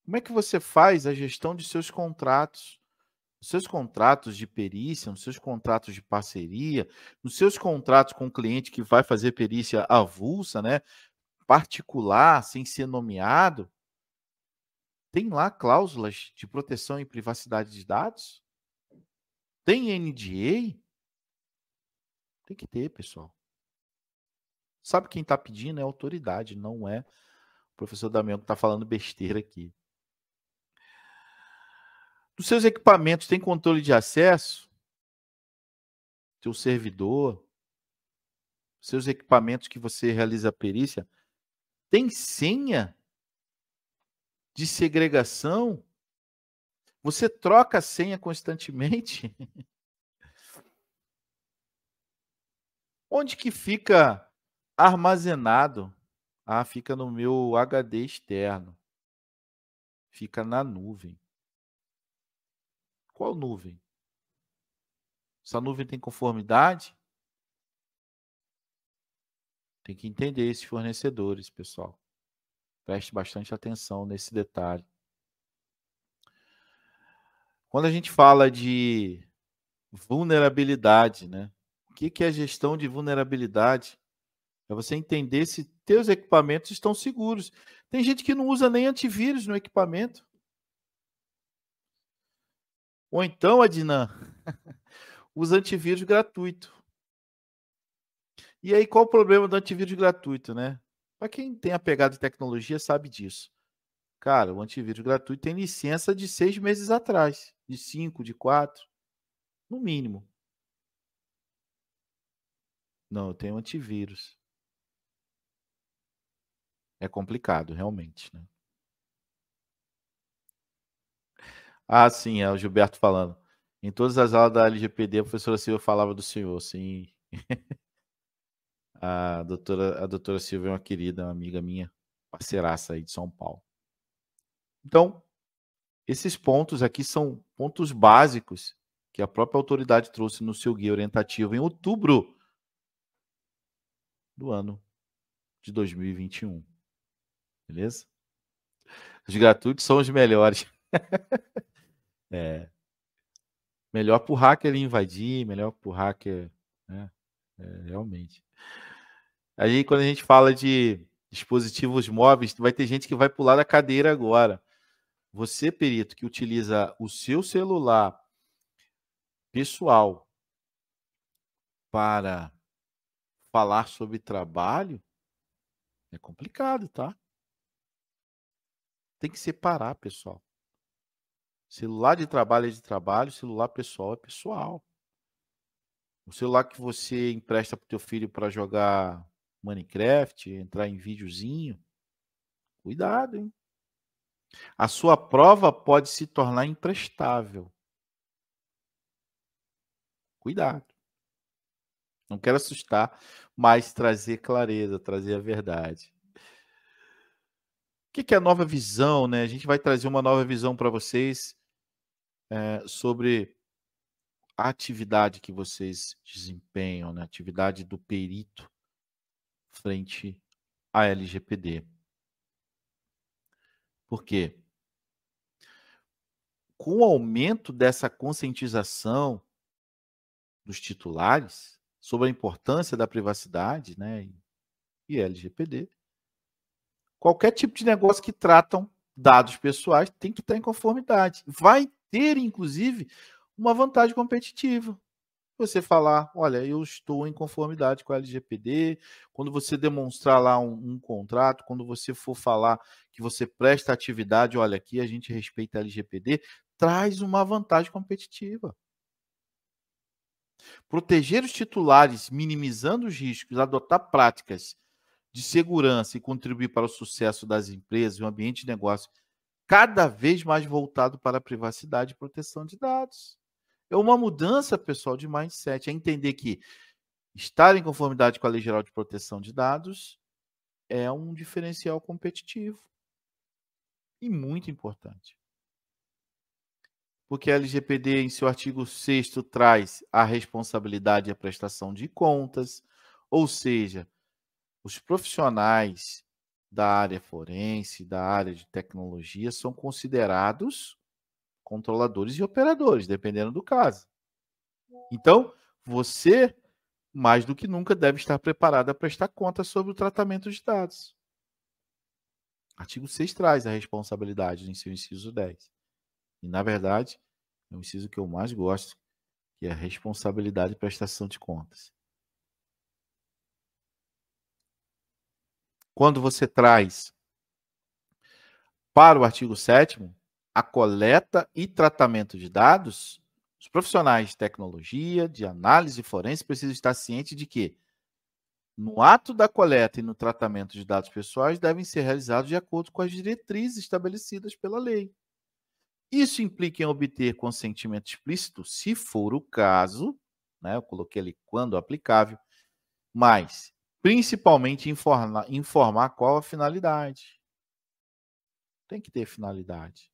como é que você faz a gestão de seus contratos? Os seus contratos de perícia, nos seus contratos de parceria, nos seus contratos com o cliente que vai fazer perícia avulsa, né? particular, sem ser nomeado, tem lá cláusulas de proteção e privacidade de dados? Tem NDA? Tem que ter, pessoal. Sabe quem está pedindo é autoridade, não é professor Damião que está falando besteira aqui. Dos seus equipamentos, tem controle de acesso? Seu servidor? Seus equipamentos que você realiza a perícia? Tem senha de segregação? Você troca a senha constantemente? Onde que fica armazenado ah, fica no meu HD externo. Fica na nuvem. Qual nuvem? Essa nuvem tem conformidade? Tem que entender esses fornecedores, pessoal. Preste bastante atenção nesse detalhe. Quando a gente fala de vulnerabilidade, né? O que é gestão de vulnerabilidade? É você entender se teus equipamentos estão seguros. Tem gente que não usa nem antivírus no equipamento. Ou então, Adnan, usa antivírus gratuito. E aí, qual o problema do antivírus gratuito, né? Para quem tem apegado em tecnologia, sabe disso. Cara, o antivírus gratuito tem licença de seis meses atrás, de cinco, de quatro, no mínimo. Não, eu tenho antivírus. É complicado, realmente, né? Ah, sim, é o Gilberto falando. Em todas as aulas da LGPD, a professora Silvia falava do senhor, sim. A doutora, a doutora Silvia é uma querida, uma amiga minha, parceiraça aí de São Paulo. Então, esses pontos aqui são pontos básicos que a própria autoridade trouxe no seu guia orientativo em outubro do ano de 2021. Beleza? Os gratuitos são os melhores. é. Melhor para o hacker invadir, melhor para o hacker. Né? É, realmente. Aí, quando a gente fala de dispositivos móveis, vai ter gente que vai pular da cadeira agora. Você, perito, que utiliza o seu celular pessoal para falar sobre trabalho, é complicado, tá? Tem que separar, pessoal. Celular de trabalho é de trabalho, celular pessoal é pessoal. O celular que você empresta para o teu filho para jogar Minecraft, entrar em videozinho, cuidado, hein? A sua prova pode se tornar imprestável. Cuidado. Não quero assustar, mas trazer clareza, trazer a verdade. O que é a nova visão, né? A gente vai trazer uma nova visão para vocês é, sobre a atividade que vocês desempenham, né? A atividade do perito frente à LGPD. Por quê? Com o aumento dessa conscientização dos titulares sobre a importância da privacidade né, e LGPD, qualquer tipo de negócio que tratam dados pessoais tem que estar em conformidade. Vai ter, inclusive, uma vantagem competitiva. Você falar, olha, eu estou em conformidade com a LGPD, quando você demonstrar lá um, um, contrato, quando você for falar que você presta atividade, olha, aqui a gente respeita a LGPD, traz uma vantagem competitiva. Proteger os titulares, minimizando os riscos, adotar práticas de segurança e contribuir para o sucesso das empresas e um ambiente de negócio cada vez mais voltado para a privacidade e proteção de dados. É uma mudança, pessoal, de mindset. É entender que estar em conformidade com a Lei Geral de Proteção de Dados é um diferencial competitivo. E muito importante. Porque a LGPD, em seu artigo 6, traz a responsabilidade e a prestação de contas, ou seja, os profissionais da área forense, da área de tecnologia, são considerados controladores e operadores, dependendo do caso. Então, você, mais do que nunca, deve estar preparado a prestar conta sobre o tratamento de dados. Artigo 6 traz a responsabilidade em seu inciso 10. E, na verdade, é o inciso que eu mais gosto, que é a responsabilidade e prestação de contas. quando você traz para o artigo 7 a coleta e tratamento de dados, os profissionais de tecnologia, de análise forense precisam estar cientes de que no ato da coleta e no tratamento de dados pessoais devem ser realizados de acordo com as diretrizes estabelecidas pela lei. Isso implica em obter consentimento explícito, se for o caso, né, eu coloquei ali quando aplicável, mas Principalmente informar, informar qual a finalidade. Tem que ter finalidade.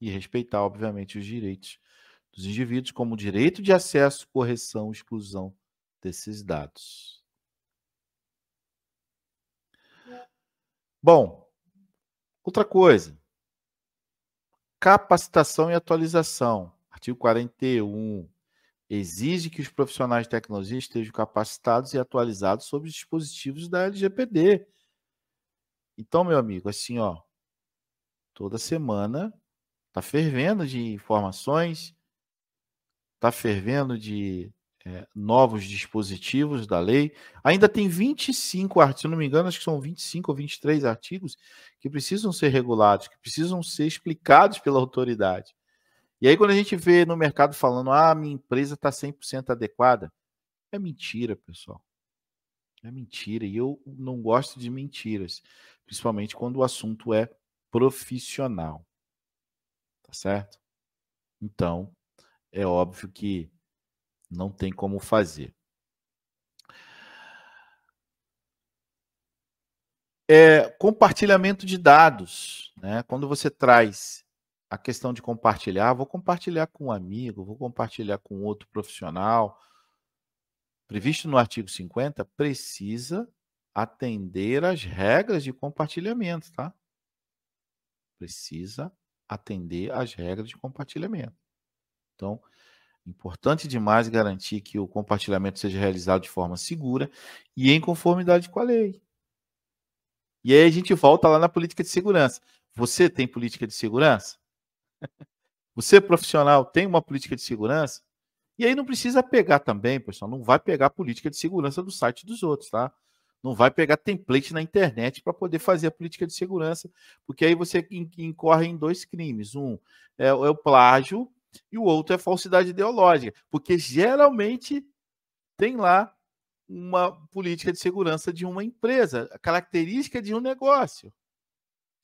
E respeitar, obviamente, os direitos dos indivíduos, como o direito de acesso, correção, exclusão desses dados. Bom, outra coisa. Capacitação e atualização. Artigo 41 exige que os profissionais de tecnologia estejam capacitados e atualizados sobre os dispositivos da LGPD. Então, meu amigo, assim, ó, toda semana tá fervendo de informações, tá fervendo de é, novos dispositivos da lei. Ainda tem 25 artigos, se não me engano, acho que são 25 ou 23 artigos que precisam ser regulados, que precisam ser explicados pela autoridade. E aí, quando a gente vê no mercado falando, ah, minha empresa está 100% adequada, é mentira, pessoal. É mentira. E eu não gosto de mentiras, principalmente quando o assunto é profissional. Tá certo? Então, é óbvio que não tem como fazer. É, compartilhamento de dados. Né? Quando você traz a questão de compartilhar, vou compartilhar com um amigo, vou compartilhar com outro profissional, previsto no artigo 50, precisa atender às regras de compartilhamento, tá? Precisa atender às regras de compartilhamento. Então, importante demais garantir que o compartilhamento seja realizado de forma segura e em conformidade com a lei. E aí a gente volta lá na política de segurança. Você tem política de segurança? Você profissional tem uma política de segurança? E aí não precisa pegar também, pessoal, não vai pegar a política de segurança do site dos outros, tá? Não vai pegar template na internet para poder fazer a política de segurança, porque aí você incorre em dois crimes. Um é, é o plágio e o outro é falsidade ideológica, porque geralmente tem lá uma política de segurança de uma empresa, a característica de um negócio.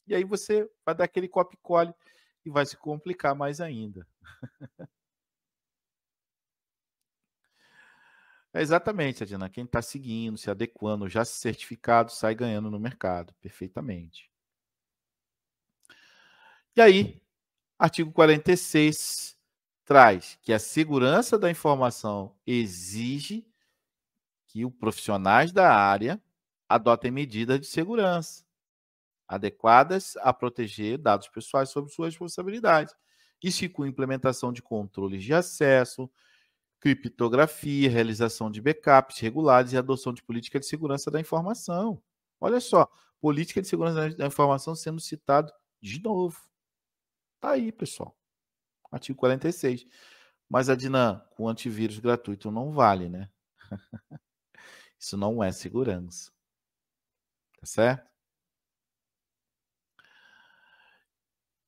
E aí você vai dar aquele copy-cole e vai se complicar mais ainda. É exatamente, Adina. Quem está seguindo, se adequando, já certificado, sai ganhando no mercado. Perfeitamente. E aí, artigo 46 traz que a segurança da informação exige que os profissionais da área adotem medidas de segurança adequadas a proteger dados pessoais sob sua responsabilidade. Isso inclui implementação de controles de acesso, criptografia, realização de backups regulares e adoção de política de segurança da informação. Olha só, política de segurança da informação sendo citado de novo. Tá aí, pessoal. Artigo 46. Mas a Dinan, com antivírus gratuito não vale, né? Isso não é segurança. Tá certo?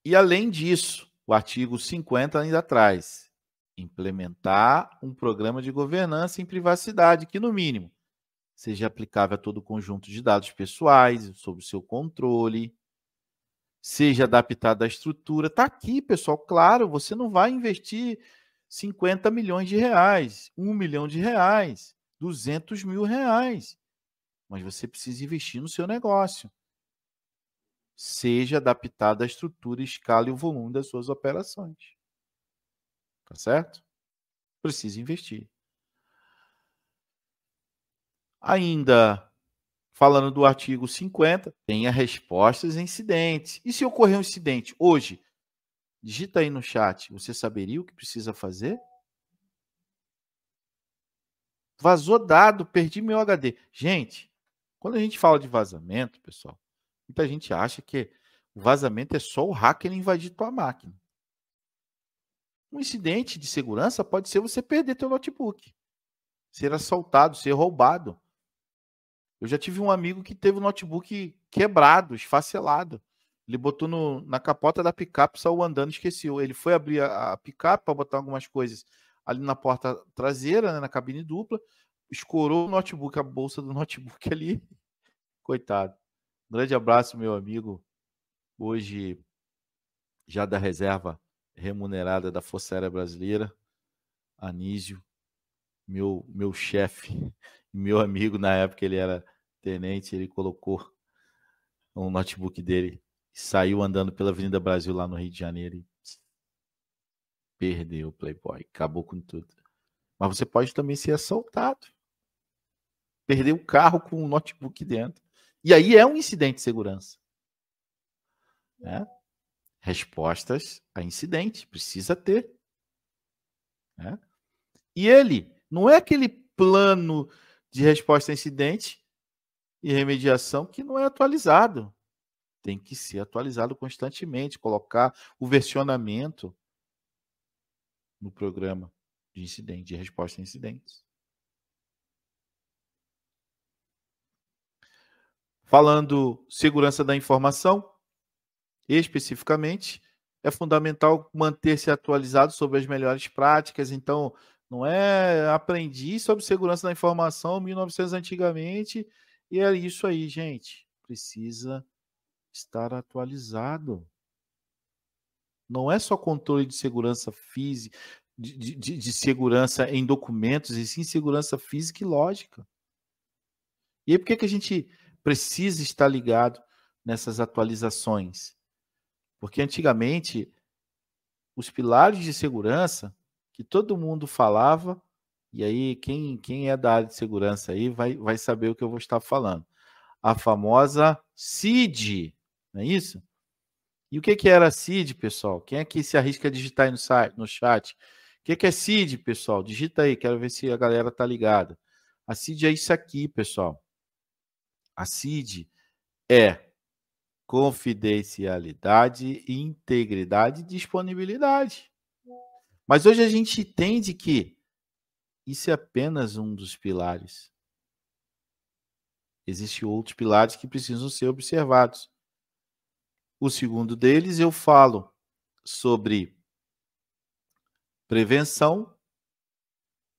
E além disso, o artigo 50 ainda traz implementar um programa de governança em privacidade que, no mínimo, seja aplicável a todo o conjunto de dados pessoais, sob o seu controle, seja adaptado à estrutura. Está aqui, pessoal. Claro, você não vai investir 50 milhões de reais, 1 milhão de reais, 200 mil reais. Mas você precisa investir no seu negócio. Seja adaptado à estrutura, escala e o volume das suas operações. Tá certo? Precisa investir. Ainda falando do artigo 50, tenha respostas a incidentes. E se ocorrer um incidente hoje, digita aí no chat, você saberia o que precisa fazer? Vazou dado, perdi meu HD. Gente, quando a gente fala de vazamento, pessoal, muita gente acha que o vazamento é só o hacker invadir tua máquina. Um incidente de segurança pode ser você perder teu notebook, ser assaltado, ser roubado. Eu já tive um amigo que teve o notebook quebrado, esfacelado. Ele botou no, na capota da picape, saiu andando, esqueceu. Ele foi abrir a, a picape para botar algumas coisas ali na porta traseira, né, na cabine dupla, escorou o notebook, a bolsa do notebook ali. Coitado. grande abraço, meu amigo. Hoje, já da reserva remunerada da Força Aérea Brasileira, Anísio, meu, meu chefe, meu amigo na época, ele era tenente, ele colocou um notebook dele e saiu andando pela Avenida Brasil lá no Rio de Janeiro e perdeu o Playboy, acabou com tudo. Mas você pode também ser assaltado. Perder o carro com um notebook dentro. E aí é um incidente de segurança. Né? Respostas a incidente, precisa ter. Né? E ele não é aquele plano de resposta a incidente e remediação que não é atualizado. Tem que ser atualizado constantemente, colocar o versionamento no programa de incidente, de resposta a incidentes. Falando segurança da informação, especificamente, é fundamental manter-se atualizado sobre as melhores práticas. Então, não é aprendi sobre segurança da informação 1900 antigamente e é isso aí, gente. Precisa estar atualizado. Não é só controle de segurança física, de, de, de, segurança em documentos, e sim segurança física e lógica. E aí, por que, que a gente precisa estar ligado nessas atualizações. Porque antigamente, os pilares de segurança que todo mundo falava, e aí quem, quem é da área de segurança aí vai, vai saber o que eu vou estar falando. A famosa CID, não é isso? E o que, que era CID, pessoal? Quem aqui se arrisca a digitar aí no, site, no chat? O que, que é CID, pessoal? Digita aí, quero ver se a galera tá ligada. A CID é isso aqui, pessoal. A CID é confidencialidade, integridade e disponibilidade. Mas hoje a gente entende que isso é apenas um dos pilares. Existem outros pilares que precisam ser observados. O segundo deles, eu falo sobre prevenção,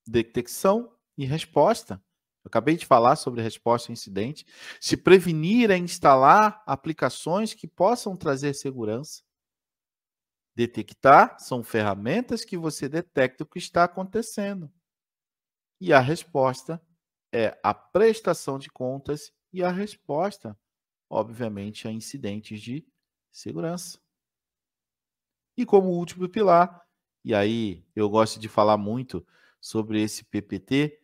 detecção e resposta. Eu acabei de falar sobre resposta a incidente. Se prevenir é instalar aplicações que possam trazer segurança. Detectar são ferramentas que você detecta o que está acontecendo. E a resposta é a prestação de contas e a resposta, obviamente, a incidentes de segurança. E como último pilar, e aí eu gosto de falar muito sobre esse PPT,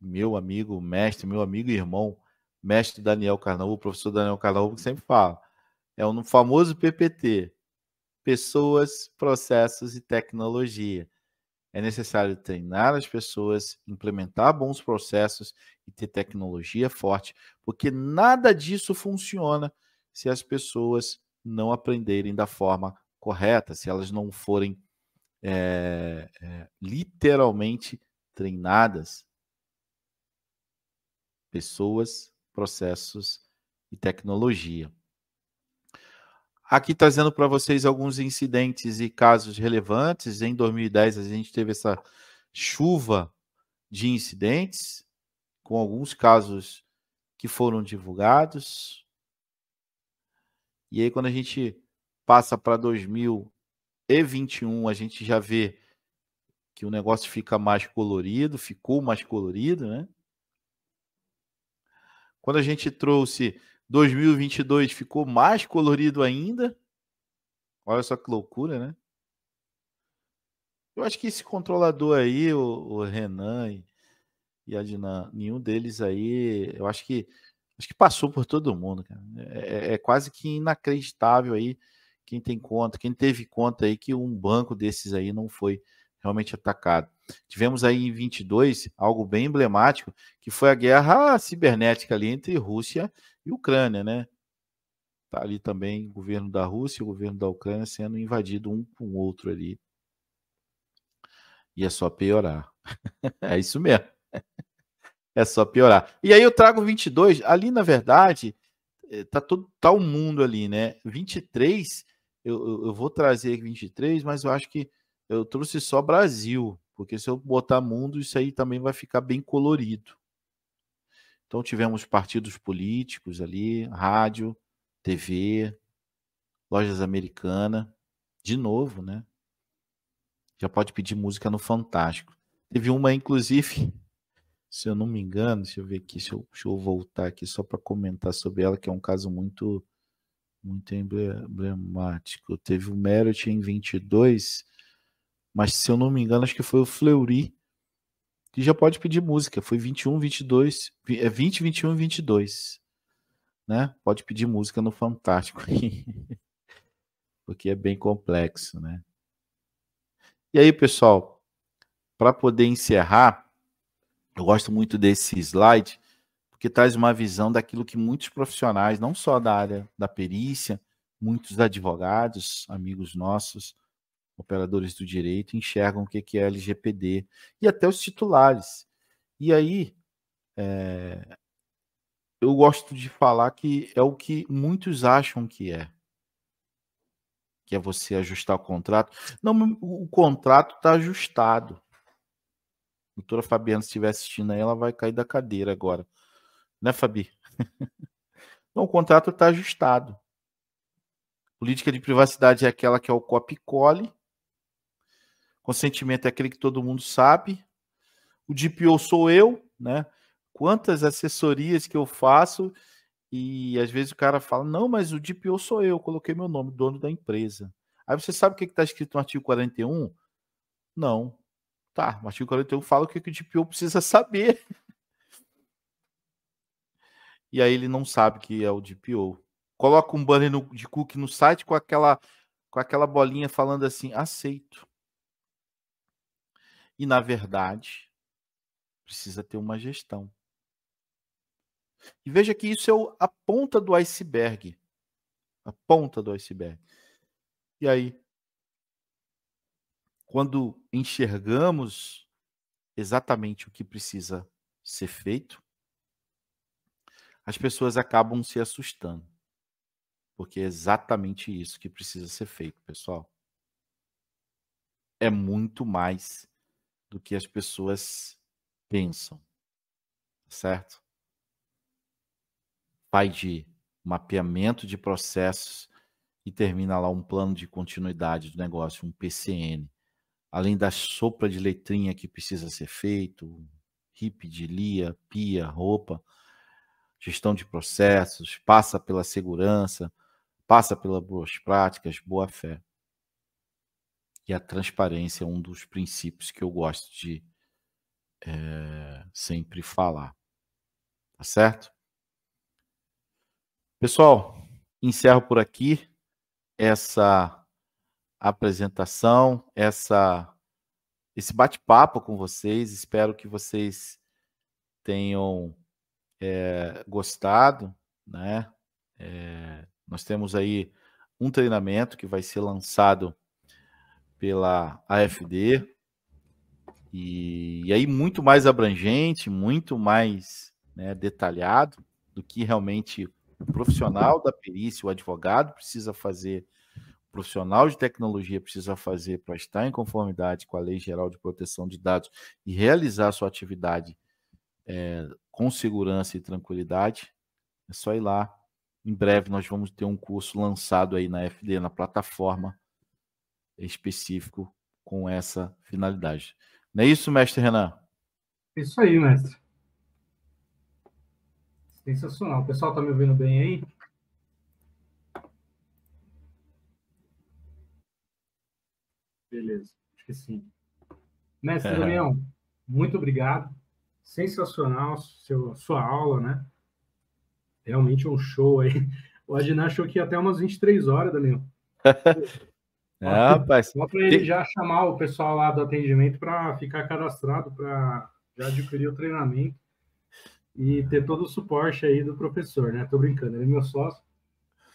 meu amigo, mestre, meu amigo e irmão, mestre Daniel Carnaúbo, professor Daniel Carnaúbo, que sempre fala, é um famoso PPT, pessoas, processos e tecnologia. É necessário treinar as pessoas, implementar bons processos e ter tecnologia forte, porque nada disso funciona se as pessoas não aprenderem da forma correta, se elas não forem é, é, literalmente treinadas. Pessoas, processos e tecnologia. Aqui trazendo para vocês alguns incidentes e casos relevantes. Em 2010, a gente teve essa chuva de incidentes, com alguns casos que foram divulgados. E aí, quando a gente passa para 2021, a gente já vê que o negócio fica mais colorido, ficou mais colorido, né? Quando a gente trouxe 2022 ficou mais colorido ainda. Olha só que loucura, né? Eu acho que esse controlador aí, o, o Renan e, e a Dinan, nenhum deles aí, eu acho que acho que passou por todo mundo, cara. É, é, é quase que inacreditável aí quem tem conta, quem teve conta aí que um banco desses aí não foi realmente atacado. Tivemos aí em 22 algo bem emblemático, que foi a guerra cibernética ali entre Rússia e Ucrânia, né? Tá ali também o governo da Rússia e o governo da Ucrânia sendo invadido um com o outro ali. E é só piorar. é isso mesmo. é só piorar. E aí eu trago 22, ali na verdade, eh, tá todo tá o mundo ali, né? 23, eu, eu vou trazer 23, mas eu acho que eu trouxe só Brasil, porque se eu botar mundo, isso aí também vai ficar bem colorido. Então tivemos partidos políticos ali, rádio, TV, lojas americanas, de novo, né? Já pode pedir música no Fantástico. Teve uma, inclusive, se eu não me engano, deixa eu ver aqui, deixa eu, deixa eu voltar aqui só para comentar sobre ela, que é um caso muito muito emblemático. Teve o Merit em 22, mas se eu não me engano, acho que foi o Fleury que já pode pedir música. Foi 21, 22, é 20, 21 e 22. Né? Pode pedir música no Fantástico. Porque é bem complexo, né? E aí, pessoal, para poder encerrar, eu gosto muito desse slide, porque traz uma visão daquilo que muitos profissionais, não só da área da perícia, muitos advogados, amigos nossos, operadores do direito enxergam o que é LGPD e até os titulares. E aí, é, eu gosto de falar que é o que muitos acham que é. Que é você ajustar o contrato. Não, o contrato está ajustado. A doutora Fabiana, se estiver assistindo aí, ela vai cair da cadeira agora. Né, Fabi? Não, o contrato está ajustado. Política de privacidade é aquela que é o copy-cole Consentimento é aquele que todo mundo sabe. O DPO sou eu, né? Quantas assessorias que eu faço E às vezes o cara fala: não, mas o DPO sou eu, coloquei meu nome, dono da empresa. Aí você sabe o que está escrito no artigo 41? Não. Tá, o artigo 41 fala o que, que o DPO precisa saber. E aí ele não sabe que é o DPO. Coloca um banner no, de cookie no site com aquela, com aquela bolinha falando assim: aceito. E na verdade, precisa ter uma gestão. E veja que isso é a ponta do iceberg. A ponta do iceberg. E aí, quando enxergamos exatamente o que precisa ser feito, as pessoas acabam se assustando. Porque é exatamente isso que precisa ser feito, pessoal. É muito mais do que as pessoas pensam. Certo? vai de mapeamento de processos e termina lá um plano de continuidade do negócio, um PCN. Além da sopra de letrinha que precisa ser feito, RIP de LIA, PIA, roupa, gestão de processos, passa pela segurança, passa pelas boas práticas, boa fé. E a transparência é um dos princípios que eu gosto de é, sempre falar. Tá certo? Pessoal, encerro por aqui essa apresentação, essa esse bate-papo com vocês. Espero que vocês tenham é, gostado, né? É, nós temos aí um treinamento que vai ser lançado pela AFD e, e aí muito mais abrangente, muito mais né, detalhado do que realmente o profissional da perícia, o advogado precisa fazer, o profissional de tecnologia precisa fazer para estar em conformidade com a Lei Geral de Proteção de Dados e realizar sua atividade é, com segurança e tranquilidade, é só ir lá. Em breve nós vamos ter um curso lançado aí na FD, na plataforma específico com essa finalidade. Não é isso, mestre Renan? Isso aí, mestre. Sensacional. O pessoal está me ouvindo bem aí? Beleza, acho que sim. Mestre é. Damião, muito obrigado. Sensacional seu, sua aula, né? Realmente um show aí. O Adnan achou que ia até umas 23 horas, Damião. É, rapaz. Só para ele já chamar o pessoal lá do atendimento para ficar cadastrado, para já adquirir o treinamento e ter todo o suporte aí do professor, né? Tô brincando, ele é meu sócio,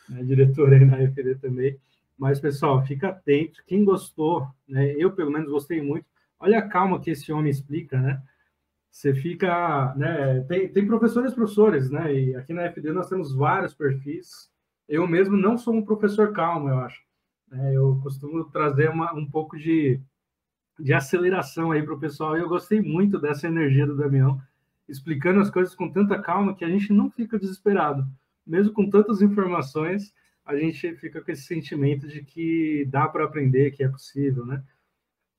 né? diretor aí na FD também. Mas, pessoal, fica atento. Quem gostou, né? Eu, pelo menos, gostei muito. Olha a calma que esse homem explica, né? Você fica, né? Tem, tem professores e professores, né? E aqui na FD nós temos vários perfis. Eu mesmo não sou um professor calmo, eu acho. É, eu costumo trazer uma, um pouco de, de aceleração aí para o pessoal. E eu gostei muito dessa energia do Damião explicando as coisas com tanta calma que a gente não fica desesperado. Mesmo com tantas informações, a gente fica com esse sentimento de que dá para aprender, que é possível, né?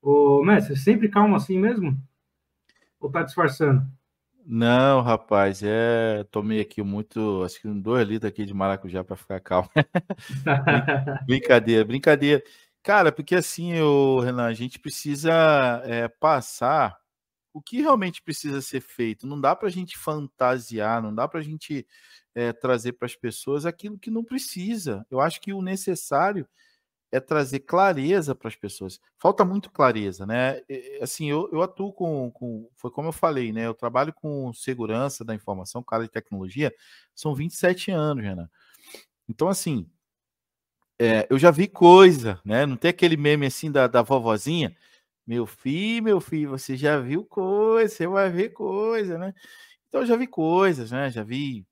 Ô, mestre, sempre calmo assim mesmo? Ou tá disfarçando? Não, rapaz, é. Tomei aqui muito, acho que dois litros aqui de maracujá para ficar calmo. brincadeira, brincadeira. Cara, porque assim, o Renan, a gente precisa é, passar o que realmente precisa ser feito. Não dá para a gente fantasiar, não dá para a gente é, trazer para as pessoas aquilo que não precisa. Eu acho que o necessário é trazer clareza para as pessoas. Falta muito clareza, né? Assim, eu, eu atuo com, com, Foi como eu falei, né? Eu trabalho com segurança da informação, cara de tecnologia, são 27 anos, Renan. Então, assim, é, eu já vi coisa, né? Não tem aquele meme assim da, da vovozinha meu filho, meu filho, você já viu coisa, você vai ver coisa, né? Então eu já vi coisas, né? Já vi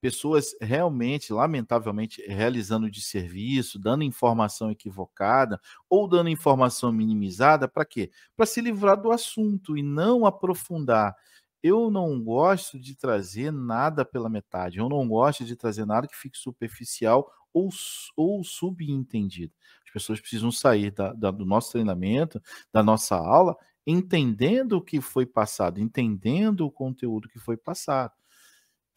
pessoas realmente, lamentavelmente, realizando de serviço, dando informação equivocada ou dando informação minimizada, para quê? Para se livrar do assunto e não aprofundar. Eu não gosto de trazer nada pela metade, eu não gosto de trazer nada que fique superficial ou, ou subentendido. As pessoas precisam sair da, da, do nosso treinamento, da nossa aula, entendendo o que foi passado, entendendo o conteúdo que foi passado.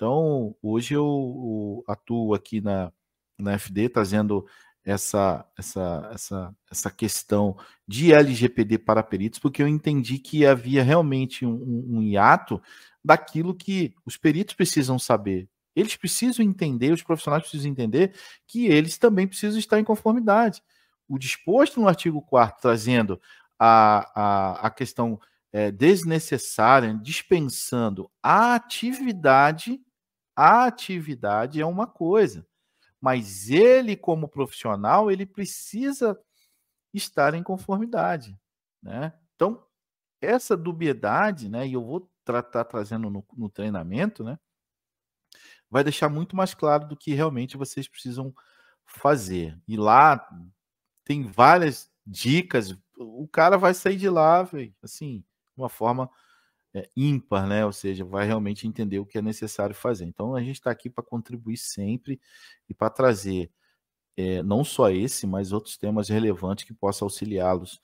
Então, hoje eu, eu atuo aqui na, na FD, trazendo essa, essa, essa, essa questão de LGPD para peritos, porque eu entendi que havia realmente um, um hiato daquilo que os peritos precisam saber. Eles precisam entender, os profissionais precisam entender que eles também precisam estar em conformidade. O disposto no artigo 4 trazendo a, a, a questão é, desnecessária, dispensando a atividade, a atividade é uma coisa mas ele como profissional ele precisa estar em conformidade, né? Então essa dubiedade, né? E eu vou tratar trazendo no, no treinamento, né? Vai deixar muito mais claro do que realmente vocês precisam fazer. E lá tem várias dicas. O cara vai sair de lá, véio, assim, de uma forma é, ímpar, né? Ou seja, vai realmente entender o que é necessário fazer. Então a gente está aqui para contribuir sempre e para trazer é, não só esse, mas outros temas relevantes que possam auxiliá-los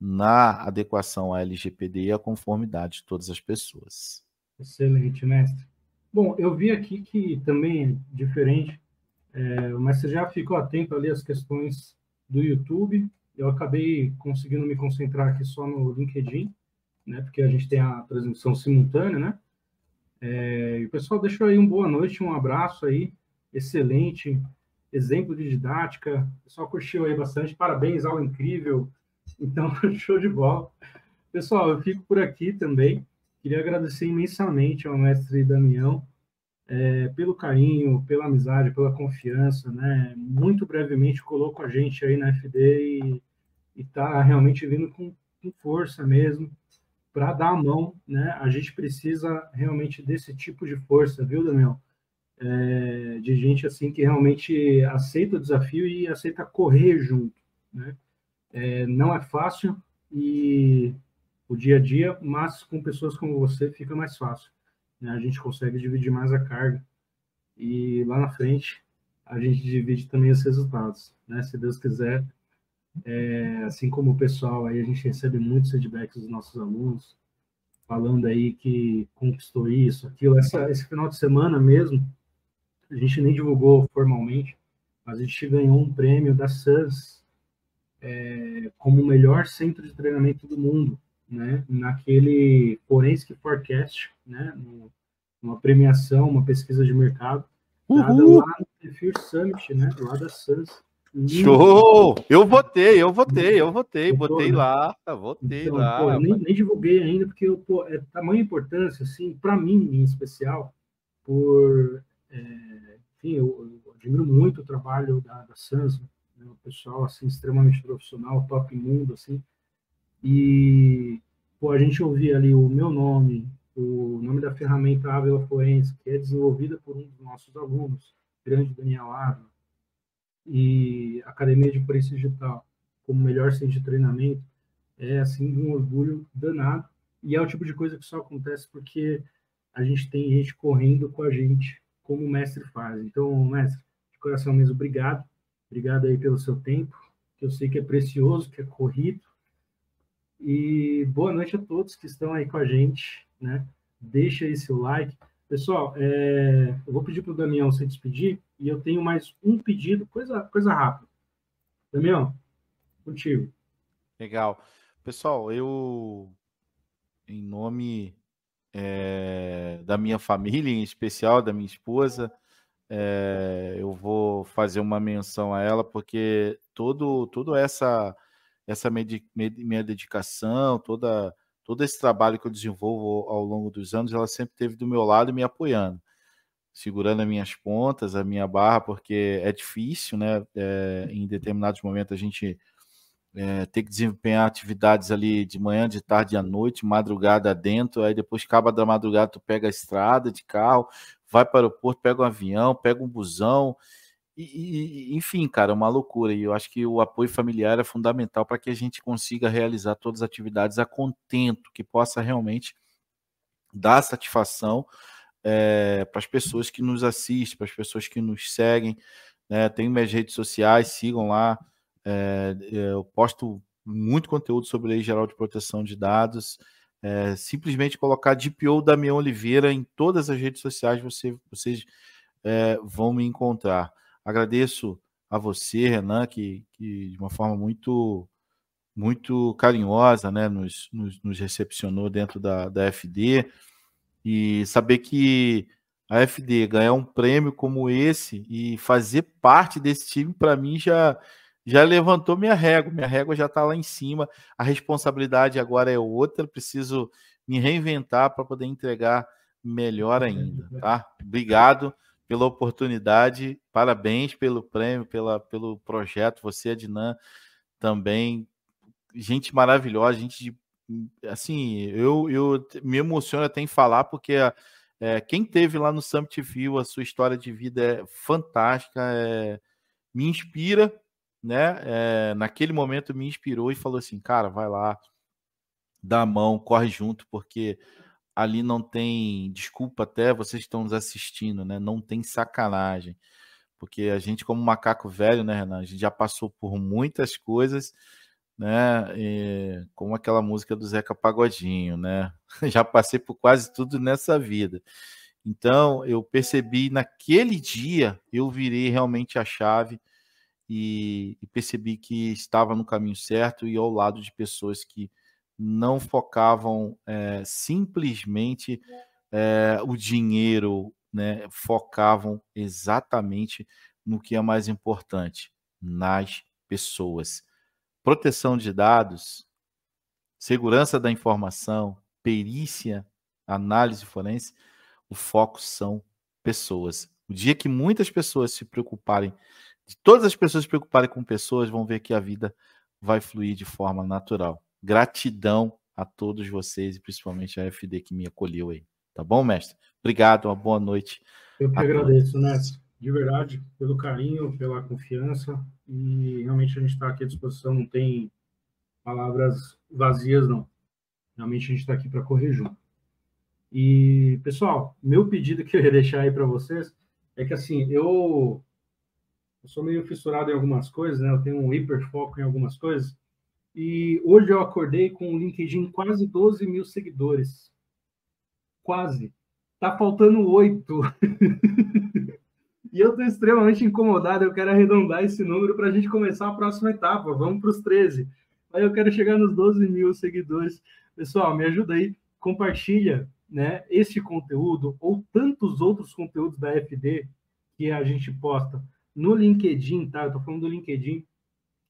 na adequação à LGPD e à conformidade de todas as pessoas. Excelente, mestre. Bom, eu vi aqui que também é diferente, é, o mestre já ficou atento ali às questões do YouTube. Eu acabei conseguindo me concentrar aqui só no LinkedIn né? Porque a gente tem a transmissão simultânea, né? É, e pessoal deixou aí um boa noite, um abraço aí, excelente exemplo de didática. O pessoal curtiu aí bastante, parabéns, aula incrível. Então, show de bola. Pessoal, eu fico por aqui também. Queria agradecer imensamente ao mestre Damião é, pelo carinho, pela amizade, pela confiança, né? Muito brevemente colocou a gente aí na FD e está realmente vindo com, com força mesmo para dar a mão, né? A gente precisa realmente desse tipo de força, viu, Daniel? É, de gente assim que realmente aceita o desafio e aceita correr junto, né? É, não é fácil e o dia a dia, mas com pessoas como você fica mais fácil. Né? A gente consegue dividir mais a carga e lá na frente a gente divide também os resultados, né? Se Deus quiser, é, assim como o pessoal aí, a gente recebe muitos feedbacks dos nossos alunos, falando aí que conquistou isso, aquilo. Essa, esse final de semana mesmo, a gente nem divulgou formalmente, mas a gente ganhou um prêmio da SUS é, como o melhor centro de treinamento do mundo, né? Naquele Forensic Forecast, né? Uma premiação, uma pesquisa de mercado, dada lá no Perfil Summit, né? Lá da SUS. Show! Eu votei, eu votei, eu votei, votei né? lá, votei então, lá. Pô, nem, nem, divulguei ainda, porque eu, pô, é tamanha importância, assim, para mim em especial, por. É, enfim, eu, eu, admiro muito o trabalho da, da Sans, né, o pessoal, assim, extremamente profissional, top mundo, assim, e, pô, a gente ouvia ali o meu nome, o nome da ferramenta Avila Forense, que é desenvolvida por um dos nossos alunos, grande Daniel Ávila, e Academia de Preço Digital como melhor centro de treinamento é assim um orgulho danado e é o tipo de coisa que só acontece porque a gente tem gente correndo com a gente como o mestre faz. Então, mestre, de coração mesmo, obrigado. Obrigado aí pelo seu tempo, que eu sei que é precioso, que é corrido. E boa noite a todos que estão aí com a gente, né? Deixa aí seu like. Pessoal, é... eu vou pedir para o Damião se despedir e eu tenho mais um pedido, coisa, coisa rápida. Damião, contigo. Legal. Pessoal, eu, em nome é, da minha família, em especial da minha esposa, é, eu vou fazer uma menção a ela, porque todo, todo essa, essa minha dedicação, toda, todo esse trabalho que eu desenvolvo ao longo dos anos, ela sempre esteve do meu lado me apoiando segurando as minhas pontas, a minha barra, porque é difícil, né? É, em determinados momentos a gente é, que desempenhar atividades ali de manhã, de tarde à noite, madrugada dentro, aí depois acaba da madrugada, tu pega a estrada de carro, vai para o aeroporto, pega um avião, pega um busão, e, e, enfim, cara, é uma loucura. E eu acho que o apoio familiar é fundamental para que a gente consiga realizar todas as atividades a contento, que possa realmente dar satisfação é, para as pessoas que nos assistem, para as pessoas que nos seguem. Né? Tenho minhas redes sociais, sigam lá. É, eu posto muito conteúdo sobre Lei Geral de Proteção de Dados. É, simplesmente colocar DPO Damião Oliveira em todas as redes sociais, você, vocês é, vão me encontrar. Agradeço a você, Renan, que, que de uma forma muito muito carinhosa, né, nos, nos, nos recepcionou dentro da, da FD e saber que a FD ganhar um prêmio como esse e fazer parte desse time, para mim, já, já levantou minha régua. Minha régua já está lá em cima. A responsabilidade agora é outra. Preciso me reinventar para poder entregar melhor ainda. Tá? Obrigado pela oportunidade. Parabéns pelo prêmio, pela, pelo projeto. Você, Adnan, também. Gente maravilhosa, gente de. Assim, eu, eu me emociono até em falar, porque é, quem teve lá no Summit View, a sua história de vida é fantástica, é, me inspira, né? É, naquele momento me inspirou e falou assim, cara, vai lá, dá a mão, corre junto, porque ali não tem desculpa até vocês estão nos assistindo, né? Não tem sacanagem. Porque a gente, como macaco velho, né, Renan? A gente já passou por muitas coisas, né? E, como aquela música do Zeca Pagodinho, né? Já passei por quase tudo nessa vida. Então, eu percebi naquele dia, eu virei realmente a chave e, e percebi que estava no caminho certo e ao lado de pessoas que não focavam é, simplesmente é, o dinheiro, né? focavam exatamente no que é mais importante, nas pessoas. Proteção de dados, segurança da informação, perícia, análise forense, o foco são pessoas. O dia que muitas pessoas se preocuparem, de todas as pessoas se preocuparem com pessoas, vão ver que a vida vai fluir de forma natural. Gratidão a todos vocês e principalmente a FD que me acolheu aí. Tá bom, mestre? Obrigado, uma boa noite. Eu que agradeço, né? De verdade, pelo carinho, pela confiança e realmente a gente está aqui à disposição, não tem palavras vazias, não. Realmente a gente está aqui para correr junto. E, pessoal, meu pedido que eu ia deixar aí para vocês é que, assim, eu, eu sou meio fissurado em algumas coisas, né? Eu tenho um hiperfoco em algumas coisas. E hoje eu acordei com o LinkedIn quase 12 mil seguidores. Quase. Tá faltando oito. eu estou extremamente incomodado. Eu quero arredondar esse número para a gente começar a próxima etapa. Vamos para os 13. Aí eu quero chegar nos 12 mil seguidores. Pessoal, me ajuda aí. Compartilha né, este conteúdo ou tantos outros conteúdos da FD que a gente posta no LinkedIn, tá? Eu estou falando do LinkedIn.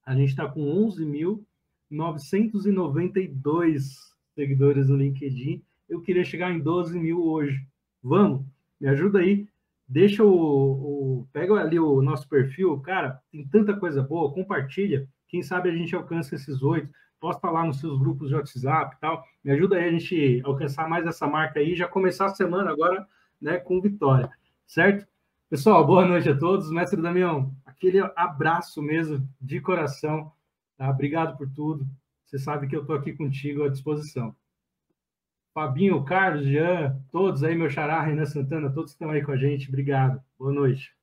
A gente está com 11 mil 992 seguidores no LinkedIn. Eu queria chegar em 12 mil hoje. Vamos? Me ajuda aí. Deixa o, o, Pega ali o nosso perfil. Cara, tem tanta coisa boa. Compartilha. Quem sabe a gente alcança esses oito. Posta lá nos seus grupos de WhatsApp e tal. Me ajuda aí a gente alcançar mais essa marca aí. Já começar a semana agora né, com vitória. Certo? Pessoal, boa noite a todos. Mestre Damião, aquele abraço mesmo de coração. Tá? Obrigado por tudo. Você sabe que eu estou aqui contigo à disposição. Fabinho, Carlos, Jean, todos aí, meu xará, Renan Santana, todos estão aí com a gente. Obrigado. Boa noite.